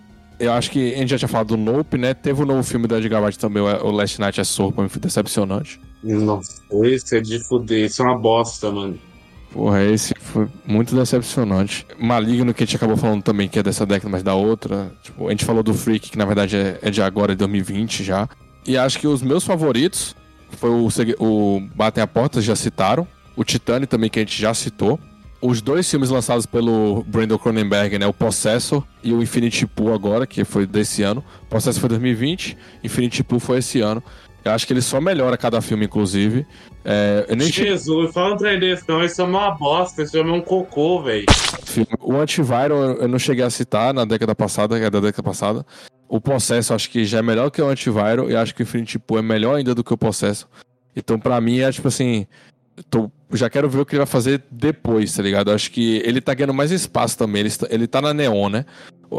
Eu acho que a gente já tinha falado do Nope, né? Teve o novo filme da Edgar Wright também, o Last Night é Sorro, pra mim foi decepcionante. Nossa, esse é de fuder, isso é uma bosta, mano. Porra, esse foi muito decepcionante. Maligno, que a gente acabou falando também, que é dessa década, mas da outra. Tipo, a gente falou do Freak, que na verdade é, é de agora, é 2020 já. E acho que os meus favoritos foi o, o Batem a Porta, já citaram. O Titane também, que a gente já citou os dois filmes lançados pelo Brandon Cronenberg, né? O Possessor e o Infinity Pool agora, que foi desse ano. O Possessor foi 2020, Infinity Pool foi esse ano. Eu acho que ele só melhora cada filme, inclusive. É, eu nem Jesus, che... fala um trem desse, não. Esse é uma bosta, esse filme é um cocô, velho. O Antiviral eu não cheguei a citar na década passada, que é da década passada. O Possessor acho que já é melhor que o Antiviral e acho que o Infinity Pool é melhor ainda do que o Possessor. Então, para mim, é tipo assim. Tô já quero ver o que ele vai fazer depois, tá ligado? Eu acho que ele tá ganhando mais espaço também. Ele, está, ele tá na Neon, né?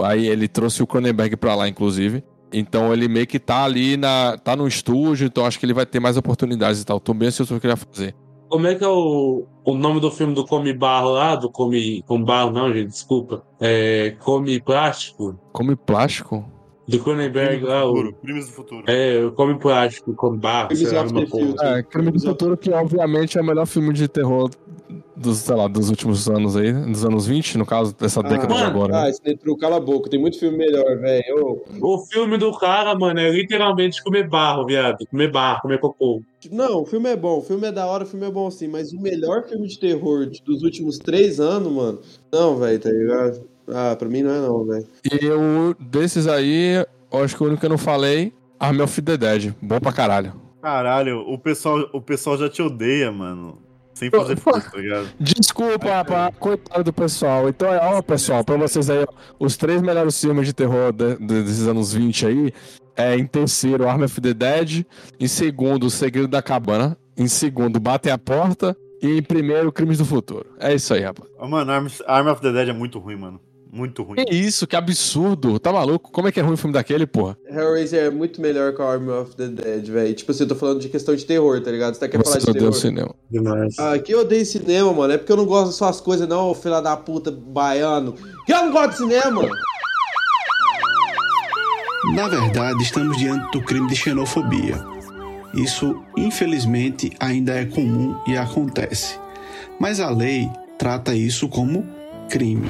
Aí ele trouxe o Cronenberg pra lá, inclusive. Então ele meio que tá ali na. tá no estúdio, então acho que ele vai ter mais oportunidades e tal. Tô bem ansioso pro que ele vai fazer. Como é que é o, o nome do filme do Come Barro lá? Do Come. Com Barro, não, gente, desculpa. É. Come Plástico? Come Plástico? Do Cronenberg lá. O... Crimes do Futuro. É, Come Plástico, Come Barro, Crimes sei lá, uma É, Crimes do Futuro, que obviamente é o melhor filme de terror dos, sei lá, dos últimos anos aí, dos anos 20, no caso, dessa ah, década mano, de agora. Ah, esse Netru, cala a boca, tem muito filme melhor, velho. O filme do cara, mano, é literalmente comer barro, viado. Comer barro, comer cocô. Não, o filme é bom, o filme é da hora, o filme é bom sim, mas o melhor filme de terror dos últimos três anos, mano, não, velho, tá ligado? Ah, pra mim não é não, velho. E eu, desses aí, eu acho que o único que eu não falei, Army of the Dead. Bom pra caralho. Caralho, o pessoal, o pessoal já te odeia, mano. Sem fazer força, tá ligado? Desculpa, pra, coitado do pessoal. Então, ó, pessoal, pra vocês aí, os três melhores filmes de terror de, de, desses anos 20 aí, é em terceiro, Army of the Dead, em segundo, O Segredo da Cabana, em segundo, Batem a Porta, e em primeiro, Crimes do Futuro. É isso aí, rapaz. Oh, mano, Army, Army of the Dead é muito ruim, mano. Muito ruim. Que isso, que absurdo. Tá maluco? Como é que é ruim o filme daquele, porra? Hellraiser é muito melhor que o Army of the Dead, velho. Tipo assim, eu tô falando de questão de terror, tá ligado? Você tá querendo falar de terror? cinema. Demais. Ah, que eu odeio cinema, mano. É porque eu não gosto só as coisas, não, filha da puta baiano. Que eu não gosto de cinema! Na verdade, estamos diante do crime de xenofobia. Isso, infelizmente, ainda é comum e acontece. Mas a lei trata isso como crime.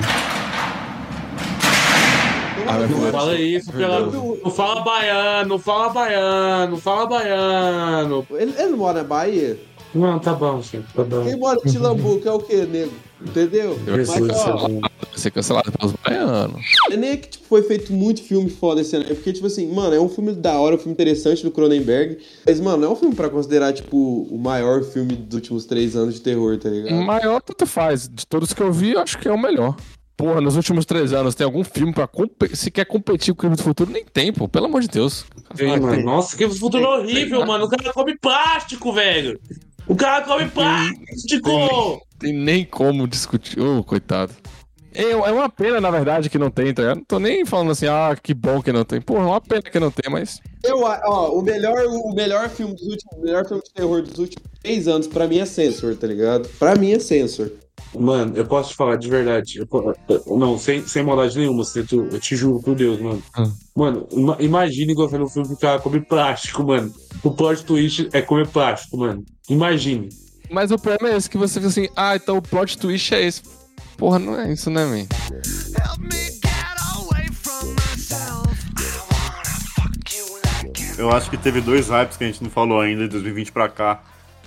Não fala isso, pela... não fala baiano, não fala baiano, não fala baiano. Ele, ele mora na Bahia? Não, tá bom, gente, tá bom. Quem mora em Tilambuco é o quê, nego? Entendeu? Mas, ó, ser cancelado pelos baianos. É nem que tipo, foi feito muito filme foda esse ano. É porque, tipo assim, mano, é um filme da hora, um filme interessante do Cronenberg. Mas, mano, não é um filme pra considerar, tipo, o maior filme dos últimos três anos de terror, tá ligado? O maior tanto faz. De todos que eu vi, eu acho que é o melhor. Porra, nos últimos três anos tem algum filme pra? Se quer competir com o Crime do Futuro, nem tem, pô. Pelo amor de Deus. Sim, mano. Nossa, que futuro horrível, tem, mano. O cara come plástico, velho. O cara come plástico! Tem, tem nem como discutir. Ô, oh, coitado. É, é uma pena, na verdade, que não tem, tá ligado? Não tô nem falando assim, ah, que bom que não tem. Porra, é uma pena que não tem, mas. Eu, ó, o melhor, o melhor filme dos últimos, o melhor filme de terror dos últimos três anos, pra mim, é Sensor, tá ligado? Pra mim é Sensor. Mano, eu posso te falar de verdade. Eu, não, sem, sem maldade nenhuma, eu te juro por Deus, mano. Hum. Mano, imagine igual um filme que o cara come plástico, mano. O plot twist é comer plástico, mano. Imagine. Mas o problema é esse, que você fica assim, ah, então o plot twist é esse. Porra, não é isso, né, man? Eu acho que teve dois hypes que a gente não falou ainda de 2020 pra cá.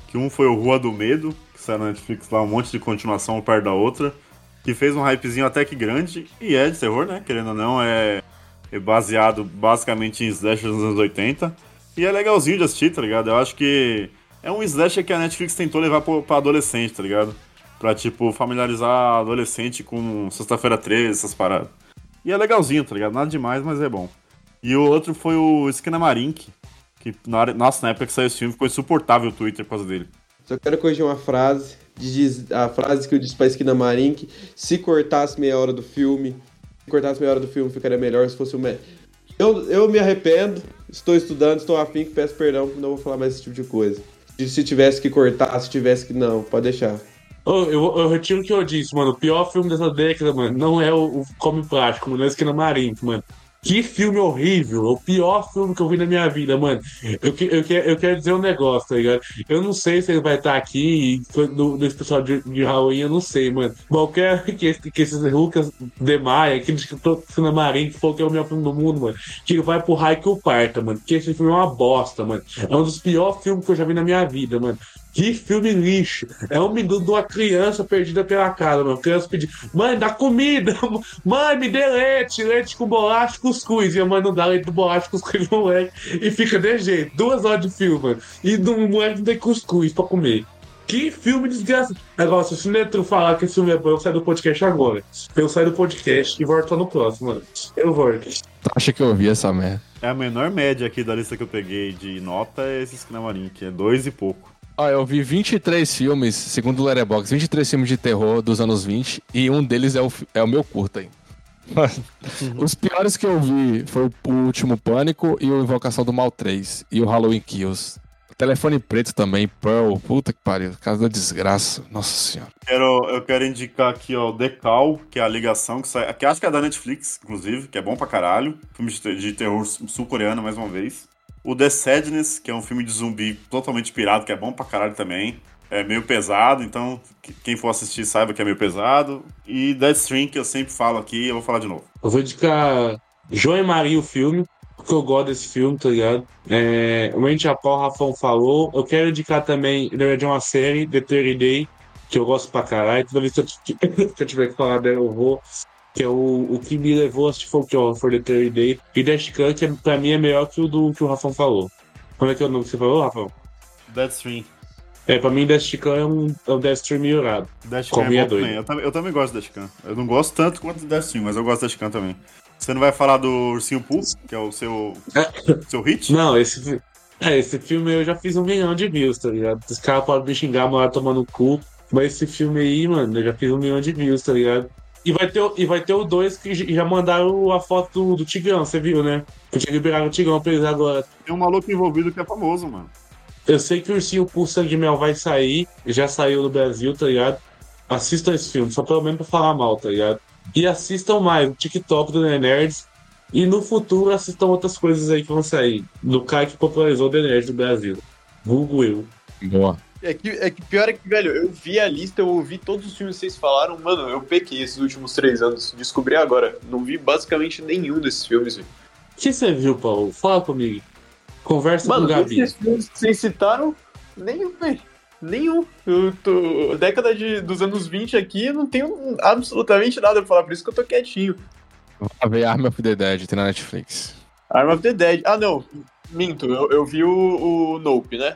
Que um foi o Rua do Medo, saiu na Netflix lá, um monte de continuação perto da outra, que fez um hypezinho até que grande, e é de terror, né? Querendo ou não, é é baseado basicamente em slashers dos anos 80. E é legalzinho de assistir, tá ligado? Eu acho que é um slasher que a Netflix tentou levar pro- pra adolescente, tá ligado? Pra, tipo, familiarizar adolescente com Sexta-feira 13, essas paradas. E é legalzinho, tá ligado? Nada demais, mas é bom. E o outro foi o Skinamarink, que, nossa, na época que saiu esse filme, ficou insuportável o Twitter por causa dele. Só quero corrigir uma frase. Diz, a frase que eu disse pra Esquina Marink: se cortasse meia hora do filme, se cortasse meia hora do filme, ficaria melhor se fosse o. Me... Eu, eu me arrependo, estou estudando, estou afim, peço perdão, não vou falar mais esse tipo de coisa. Se tivesse que cortar, se tivesse que. Não, pode deixar. Ô, eu, eu retiro o que eu disse, mano. O pior filme dessa década, mano, não é o, o Come Plástico, mano, é Esquina Marinho, mano. Que filme horrível! O pior filme que eu vi na minha vida, mano. Eu, eu, eu quero dizer um negócio, tá ligado? Eu não sei se ele vai estar aqui no, no especial de, de Halloween, eu não sei, mano. Eu quero [LAUGHS] que, esse- que esses Lucas de Maia, aquele escritor Esquina Marinho, que falou que é o melhor filme do mundo, mano, que vai pro raio que o parta, mano. Que esse filme é uma bosta, mano. É um dos piores filmes que eu já vi na minha vida, mano. Que filme lixo. É um minuto de uma criança perdida pela casa, mano. Criança pedindo, mãe, dá comida. [LAUGHS] Mãe, me dê leite. Leite com bolacha e cuscuz. E a mãe não dá leite com bolacha e cuscuz no moleque. E fica de jeito. Duas horas de filme, mano. E do moleque não tem cuscuz pra comer. Que filme desgraçado. Agora, se o Netro falar que esse filme é bom, eu saio do podcast agora. Eu saio do podcast e volto no próximo, mano. Eu volto. Tu acha que eu ouvi essa merda? É a menor média aqui da lista que eu peguei de nota é esse Skinamarink, é dois e pouco. Ah, eu vi 23 filmes, segundo o Letterboxd, 23 filmes de terror dos anos 20 e um deles é o, é o meu curta aí. [LAUGHS] Os piores que eu vi foi o último Pânico e o Invocação do Mal 3 e o Halloween Kills. Telefone Preto também, Pearl, puta que pariu, casa da desgraça, nossa senhora. Quero, eu quero indicar aqui, ó, o Decal, que é a ligação que sai. Que acho que é da Netflix, inclusive, que é bom pra caralho. Filme de terror sul-coreano, mais uma vez. O The Sadness, que é um filme de zumbi totalmente pirado, que é bom pra caralho também. É meio pesado, então que- quem for assistir saiba que é meio pesado. E Deathstream, que eu sempre falo aqui, eu vou falar de novo. Eu vou indicar João e Maria o filme, porque eu gosto desse filme, tá ligado? É, o Mente a Pau, o Rafão falou. Eu quero indicar também, na verdade, uma série, The 30 Day, que eu gosto pra caralho. Toda vez que [LAUGHS] que eu tiver que falar dela, eu vou. Que é o, o que me levou a assistir Folklore for The 30 Day. E Dash que é- pra mim é melhor que o do que o Rafão falou. Como é que é o nome que você falou, Rafão? Deathstream. É, pra mim, Dash Khan é um, é um Deathstream melhorado. Dashcan Como é é doido. também. Eu, também. eu também gosto do Dashcan. Eu não gosto tanto quanto do Dashcan, mas eu gosto do Dashcan também. Você não vai falar do Ursinho Poo, que é o seu, seu hit? Não, esse, é, esse filme eu já fiz um milhão de views, tá ligado? Os caras podem me xingar, mas tomando cu. Mas esse filme aí, mano, eu já fiz um milhão de views, tá ligado? E vai ter, e vai ter o dois que j- já mandaram a foto do, Tigrão, você viu, né? Que já liberaram o Tigrão pra eles agora. Tem um maluco envolvido que é famoso, mano. Eu sei que o Ursinho Pulso Sangue de Mel vai sair, já saiu no Brasil, tá ligado? Assistam esse filme, só pelo menos pra falar mal, tá ligado? E assistam mais o TikTok do The Nerds. E no futuro assistam outras coisas aí que vão sair. Do cara que popularizou o The Nerds do Brasil. Vulgo eu. Boa. É que, é que pior é que, velho, eu vi a lista, eu ouvi todos os filmes que vocês falaram, mano, eu pequei esses últimos três anos. Descobri agora. Não vi basicamente nenhum desses filmes, velho. O que você viu, Paulo? Fala comigo. Conversa Mano, com o Gabi. esses filmes que vocês citaram, nenhum, velho. Nenhum. Eu tô. Década de, dos anos 20 aqui, eu não tenho absolutamente nada pra falar, por isso que eu tô quietinho. Vai ver Army of the Dead, tem na Netflix. Arm of the Dead. Ah, não. Minto, eu, eu vi o, o Nope, né?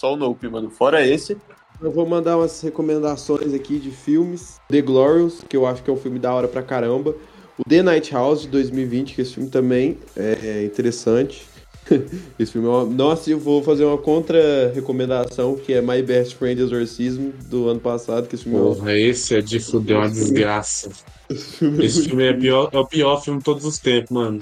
Só o Nope, mano. Fora esse. Eu vou mandar umas recomendações aqui de filmes. The Glorious, que eu acho que é um filme da hora pra caramba. O The Night House, de 2020, que esse filme também é é interessante. [LAUGHS] esse filme é uma... Nossa, eu vou fazer uma contra-recomendação, que é My Best Friend Exorcism, do ano passado, que esse filme é um- Porra, esse é de fuder uma desgraça. Esse filme é, pior, é o pior filme de todos os tempos, mano.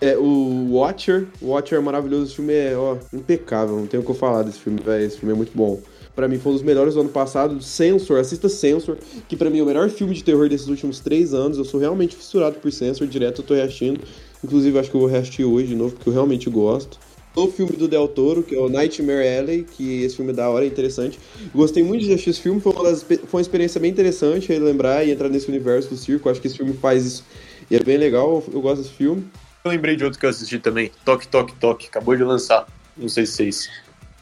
É, o Watcher. Watcher é maravilhoso. Esse filme é, ó, impecável. Não tenho o que eu falar desse filme, velho. Esse filme é muito bom. Pra mim foi um dos melhores do ano passado. Sensor, assista Sensor, que pra mim é o melhor filme de terror desses últimos três anos. Eu sou realmente fissurado por Sensor, direto eu tô reassistindo. Inclusive, acho que eu vou reassistir hoje de novo, porque eu realmente gosto. O filme do Del Toro, que é o Nightmare Alley, que esse filme é da hora, é interessante. Gostei muito de assistir esse filme, foi uma, das- foi uma experiência bem interessante relembrar e entrar nesse universo do circo. Acho que esse filme faz isso e é bem legal, eu gosto desse filme. Eu lembrei de outro que eu assisti também. Toque, Toque, Toque. Acabou de lançar. Não sei se vocês,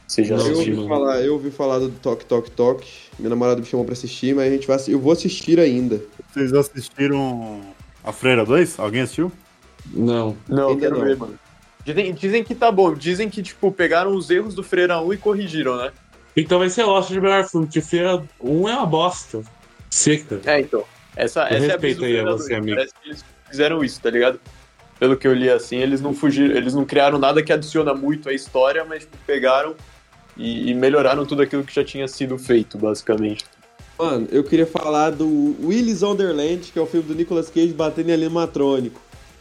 vocês já eu ouvi, assistiram. falar, eu ouvi falar do Toque Toque Toque. Minha namorada me chamou pra assistir, mas a gente vai, eu vou assistir ainda. Vocês assistiram A Freira 2? Alguém assistiu? Não. Não, Ainda quero não. ver, mano. Dizem, dizem que tá bom. Dizem que, tipo, pegaram os erros do Freira 1 e corrigiram, né? Então vai ser Lost de melhor filme, que Feira 1 é uma bosta. Seca. É, então. Essa, Eu essa é a brisa do aí a Freira você, 2. amigo. Parece que eles fizeram isso, tá ligado? Pelo que eu li assim, eles não fugiram, eles não criaram nada que adiciona muito à história, mas tipo, pegaram e, e melhoraram tudo aquilo que já tinha sido feito, basicamente. Mano, eu queria falar do Willis Wonderland, que é o filme do Nicolas Cage batendo em animatrônico.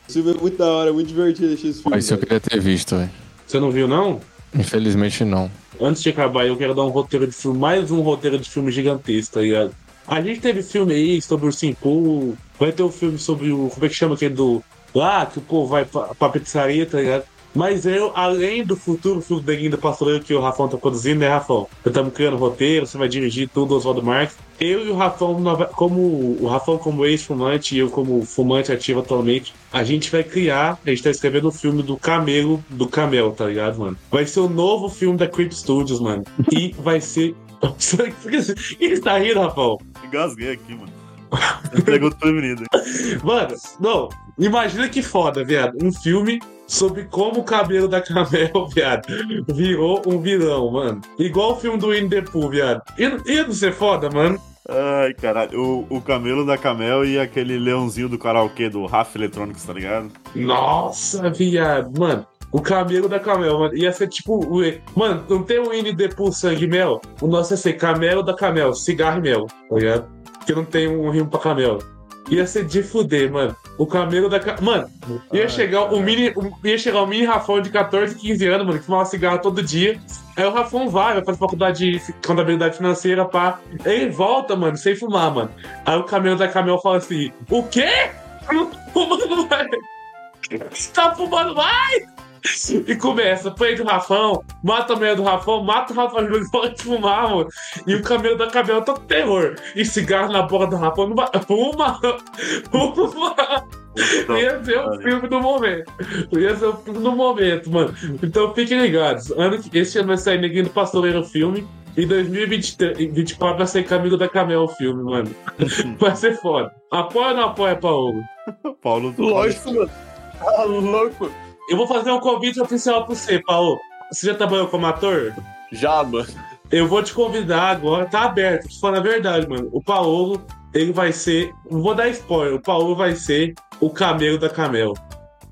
Esse filme é muito da hora, é muito divertido assistir esse filme. Mas isso eu queria ter visto, velho. Você não viu, não? Infelizmente não. Antes de acabar, eu quero dar um roteiro de filme, mais um roteiro de filme gigantesco, tá ligado? A gente teve filme aí sobre o Simpu, vai ter um filme sobre o. Como é que chama aquele do. Lá, que o povo vai pra, pra pizzaria, tá ligado? Mas eu, além do futuro filme da Guinda Pastoreiro que o Rafão tá produzindo, né, Rafão? Estamos criando roteiro, você vai dirigir tudo, Oswaldo Marques. Eu e o Rafão, como o Rafão como ex-fumante e eu como fumante ativo atualmente, a gente vai criar, a gente tá escrevendo o filme do Camelo, do Camel, tá ligado, mano? Vai ser o novo filme da Creep Studios, mano. E [LAUGHS] vai ser... [LAUGHS] Você tá rindo, Rafão? Engasguei aqui, mano. Pegou tudo menino. Mano, não, imagina que foda, viado. Um filme sobre como o cabelo da Camel, [LAUGHS] viado, virou um vilão, mano. Igual o filme do Winnie the Pooh, viado. Ia, não ser foda, mano? Ai, caralho. O, o camelo da Camel e aquele leãozinho do karaokê do Rafa Electronics, tá ligado? Nossa, viado, mano. O camelo da Camel, mano. Ia ser tipo. o- Mano, não tem o Winnie the Pooh sangue mel? O nosso ia ser camelo da Camel, cigarro e mel, tá ligado? Porque não tem um rimo pra camelo. Ia ser de fuder, mano. O camelo da. Ca- Mano, ia chegar o mini. Ia chegar o mini Rafão de 14, 15 anos, mano, que fumava cigarro todo dia. Aí o Rafão vai, vai fazer faculdade de contabilidade financeira, pá. Ele volta, mano, sem fumar, mano. Aí o camelo da Camel fala assim: O quê? Eu não tô fumando mais. Você tá fumando mais? [LAUGHS] E começa, prende o Rafão, mata a mulher do Rafão, mata o Rafão [LAUGHS] e pode fumar, mano. E o camelo da Camel tá terror. E cigarro na boca do Rafão não vai. Fuma! Fuma! Ia ser o filme do momento. Ia ser o filme do momento, mano. Então fiquem ligados. Ano, esse ano vai sair Neguinho do Pastoreiro o filme. E 2024 vai sair Camilo da Camel o filme, mano. [LAUGHS] Vai ser foda. Apoia ou não apoia, Paulo? Paulo do Lógico, mano. Tá louco. Eu vou fazer um convite oficial pra você, Paulo. Você já trabalhou como ator? Já, mano. Eu vou te convidar agora, tá aberto, tô falando a verdade, mano. O Paulo, ele vai ser. Não vou dar spoiler, o Paulo vai ser o camelo da Camel.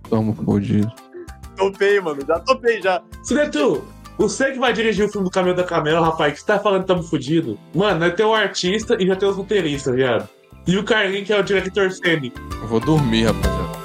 Tamo fodido. Topei, mano. Já topei, já. Sinetu, você que vai dirigir o filme do Camelo da Camel, rapaz, que você tá falando que tamo fudido. Mano, ter o artista e já tem os roteiristas, viado. E o Carlinho, que é o diretor cênico. Eu vou dormir, rapaziada.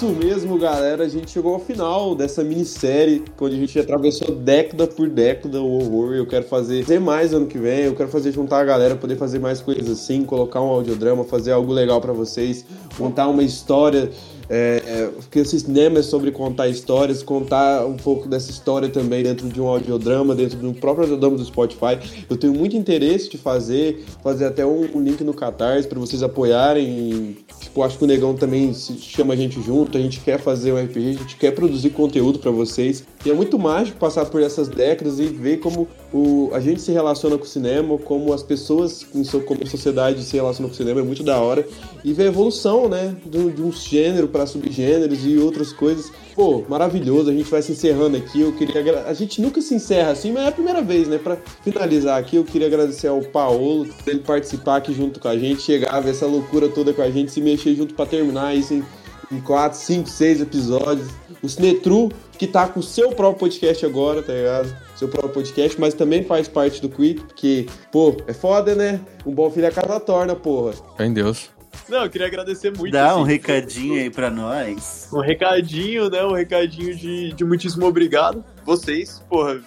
Isso mesmo, galera. A gente chegou ao final dessa minissérie, onde a gente atravessou década por década o horror. Eu quero fazer, mais ano que vem. Eu quero fazer juntar a galera, poder fazer mais coisas assim, colocar um audiodrama, fazer algo legal pra vocês, contar uma história. É, é, porque o cinema é sobre contar histórias, contar um pouco dessa história também dentro de um audiodrama, dentro do próprio audiodrama do Spotify. Eu tenho muito interesse de fazer, fazer até um, um link no Catarse para vocês apoiarem. Tipo, acho que o Negão também chama a gente junto, a gente quer fazer um RPG, a gente quer produzir conteúdo para vocês. E é muito mágico passar por essas décadas e ver como o, a gente se relaciona com o cinema, como as pessoas, em so- como sociedade se relaciona com o cinema, é muito da hora. E ver a evolução, né, de, de um gênero para subgêneros e outras coisas. Pô, maravilhoso, a gente vai se encerrando aqui. Eu queria A gente nunca se encerra assim, mas é a primeira vez, né? Pra finalizar aqui, eu queria agradecer ao Paolo por ele participar aqui junto com a gente, chegar, ver essa loucura toda com a gente, se mexer junto pra terminar isso em, em 4, 5, 6 episódios. O Cinetru, que tá com o seu próprio podcast agora, tá ligado? Seu próprio podcast, mas também faz parte do Quick, porque, pô, é foda, né? Um bom filho a casa torna, porra. Fé em Deus. Não, eu queria agradecer muito. Dá um assim, recadinho aí pra nós. Um recadinho, né? Um recadinho de, de muitíssimo obrigado. Vocês, porra,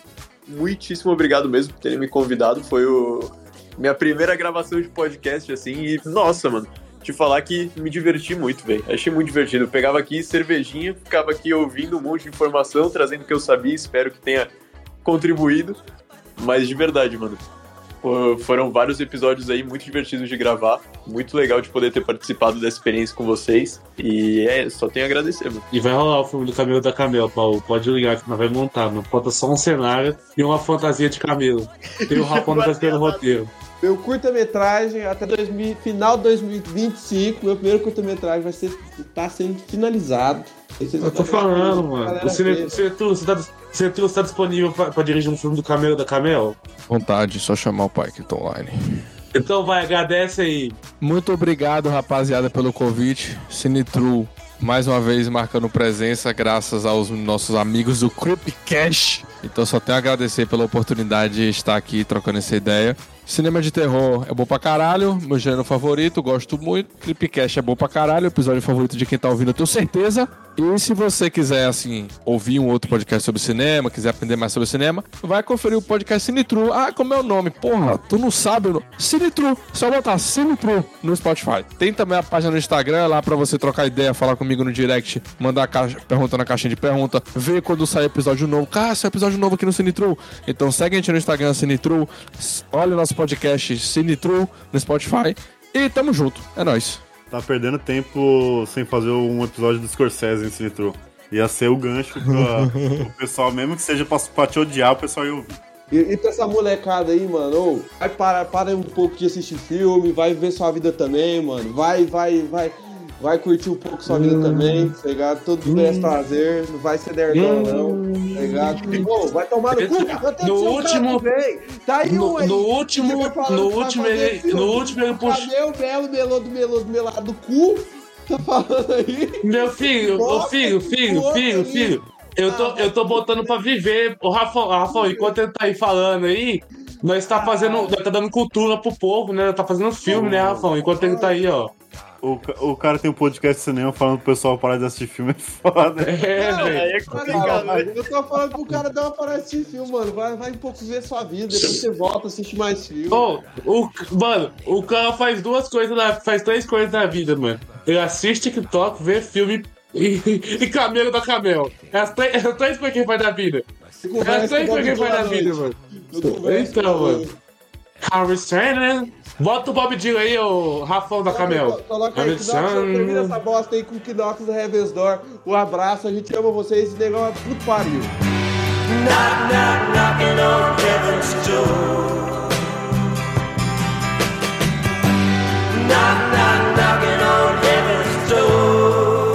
muitíssimo obrigado mesmo por terem me convidado. Foi o minha primeira gravação de podcast, assim, e nossa, mano. Te falar que me diverti muito, velho. Achei muito divertido. Eu pegava aqui cervejinha, ficava aqui ouvindo um monte de informação, trazendo o que eu sabia, espero que tenha contribuído. Mas de verdade, mano. Foram vários episódios aí muito divertidos de gravar. Muito legal de poder ter participado dessa experiência com vocês. E é, só tenho a agradecer, mano. E vai rolar o filme do Camelo da Camelo, Paulo. Pode ligar que nós vai montar, mano. Falta só um cenário e uma fantasia de camelo. Tem o Rafão tá escrevendo o roteiro. Meu curta-metragem até 2000, final de 2025, meu primeiro curta-metragem vai ser tá sendo finalizado. Eu tô falando, mano. O Cine- Cinetru, você tá, você tá disponível pra, pra dirigir um filme do Camelo da Camel? Vontade, só chamar o pai que tá online. Então vai, agradece aí. Muito obrigado, rapaziada, pelo convite. Cinetru, mais uma vez marcando presença, graças aos nossos amigos do Creepcast. Então só tenho a agradecer pela oportunidade de estar aqui trocando essa ideia. Cinema de terror é bom pra caralho, meu gênero favorito, gosto muito. Creepcast é bom pra caralho, episódio favorito de quem tá ouvindo, eu tenho certeza. E se você quiser, assim, ouvir um outro podcast sobre cinema, quiser aprender mais sobre cinema, vai conferir o podcast Cinetru. Ah, como é o nome? Porra, tu não sabe o. Só botar Cinetru no Spotify. Tem também a página no Instagram lá pra você trocar ideia, falar comigo no direct, mandar caixa, pergunta na caixinha de pergunta, ver quando sair episódio novo. Cara, sai episódio novo aqui no Cinetru. Então segue a gente no Instagram, Cinetru. Olha o nosso podcast Cinetru no Spotify. E tamo junto. É nóis. Tá perdendo tempo sem fazer um episódio do Scorsese em Cinetru. Ia ser o gancho pra, [LAUGHS] pro pessoal, mesmo que seja pra, pra te odiar, o pessoal ia ouvir. E, e pra essa molecada aí, mano, ô, vai para, para um pouco de assistir filme, vai ver sua vida também, mano. Vai, vai, vai. Vai curtir um pouco sua vida também, tá ligado? Todo mundo é prazer, não vai ser nerdão, não, tá ligado? Vai tomar no cu, No último-? Tá aí no- um aí. no último- no último ele- no último ele puxa- Cadê o do melô do melado do cu? Tá falando aí? Meu filho, ô filho, filho, filho, ali. filho. Eu tô, eu tô botando pra viver. O Rafa, Rafa, enquanto ele tá aí falando aí, nós tá fazendo. Nós tá dando cultura pro povo, né? Nós tá fazendo filme, né, Rafa? Enquanto ele tá aí, ó. O, o cara tem um podcast de cinema falando pro pessoal parar de assistir filme, é foda. É, Não, velho. aí é complicado? Eu tô falando pro cara dar uma parada de assistir filme, mano. Vai, vai um pouco ver sua vida, depois você volta, assiste mais filme. Ô, o, mano, o cara faz duas coisas, na, faz três coisas na vida, mano. Ele assiste TikTok, vê filme e, [LAUGHS] e camelo da camel. É as três, é as três coisas que ele faz na vida. É as três coisas que ele faz na vida, mano. Então, mano. Harry Stanley. Bota o Bob Dylan aí, o Rafão da Camel. Coloca aí, Knox, termina essa bosta aí com o Knox da Heaven's Door. Um abraço, a gente ama vocês. Esse negócio é puto pariu. Knock, knock, knocking on heaven's door. Knock, knock, knocking on heaven's door.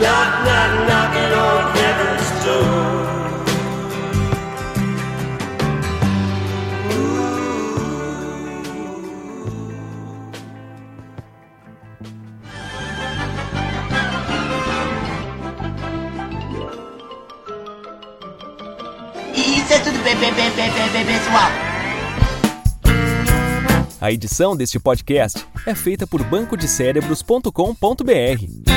Knock, knock, knocking on heaven's door. É tudo bem, bem, bem, bem, bem, bem, pessoal. A edição deste podcast é feita por bancodecérebros.com.br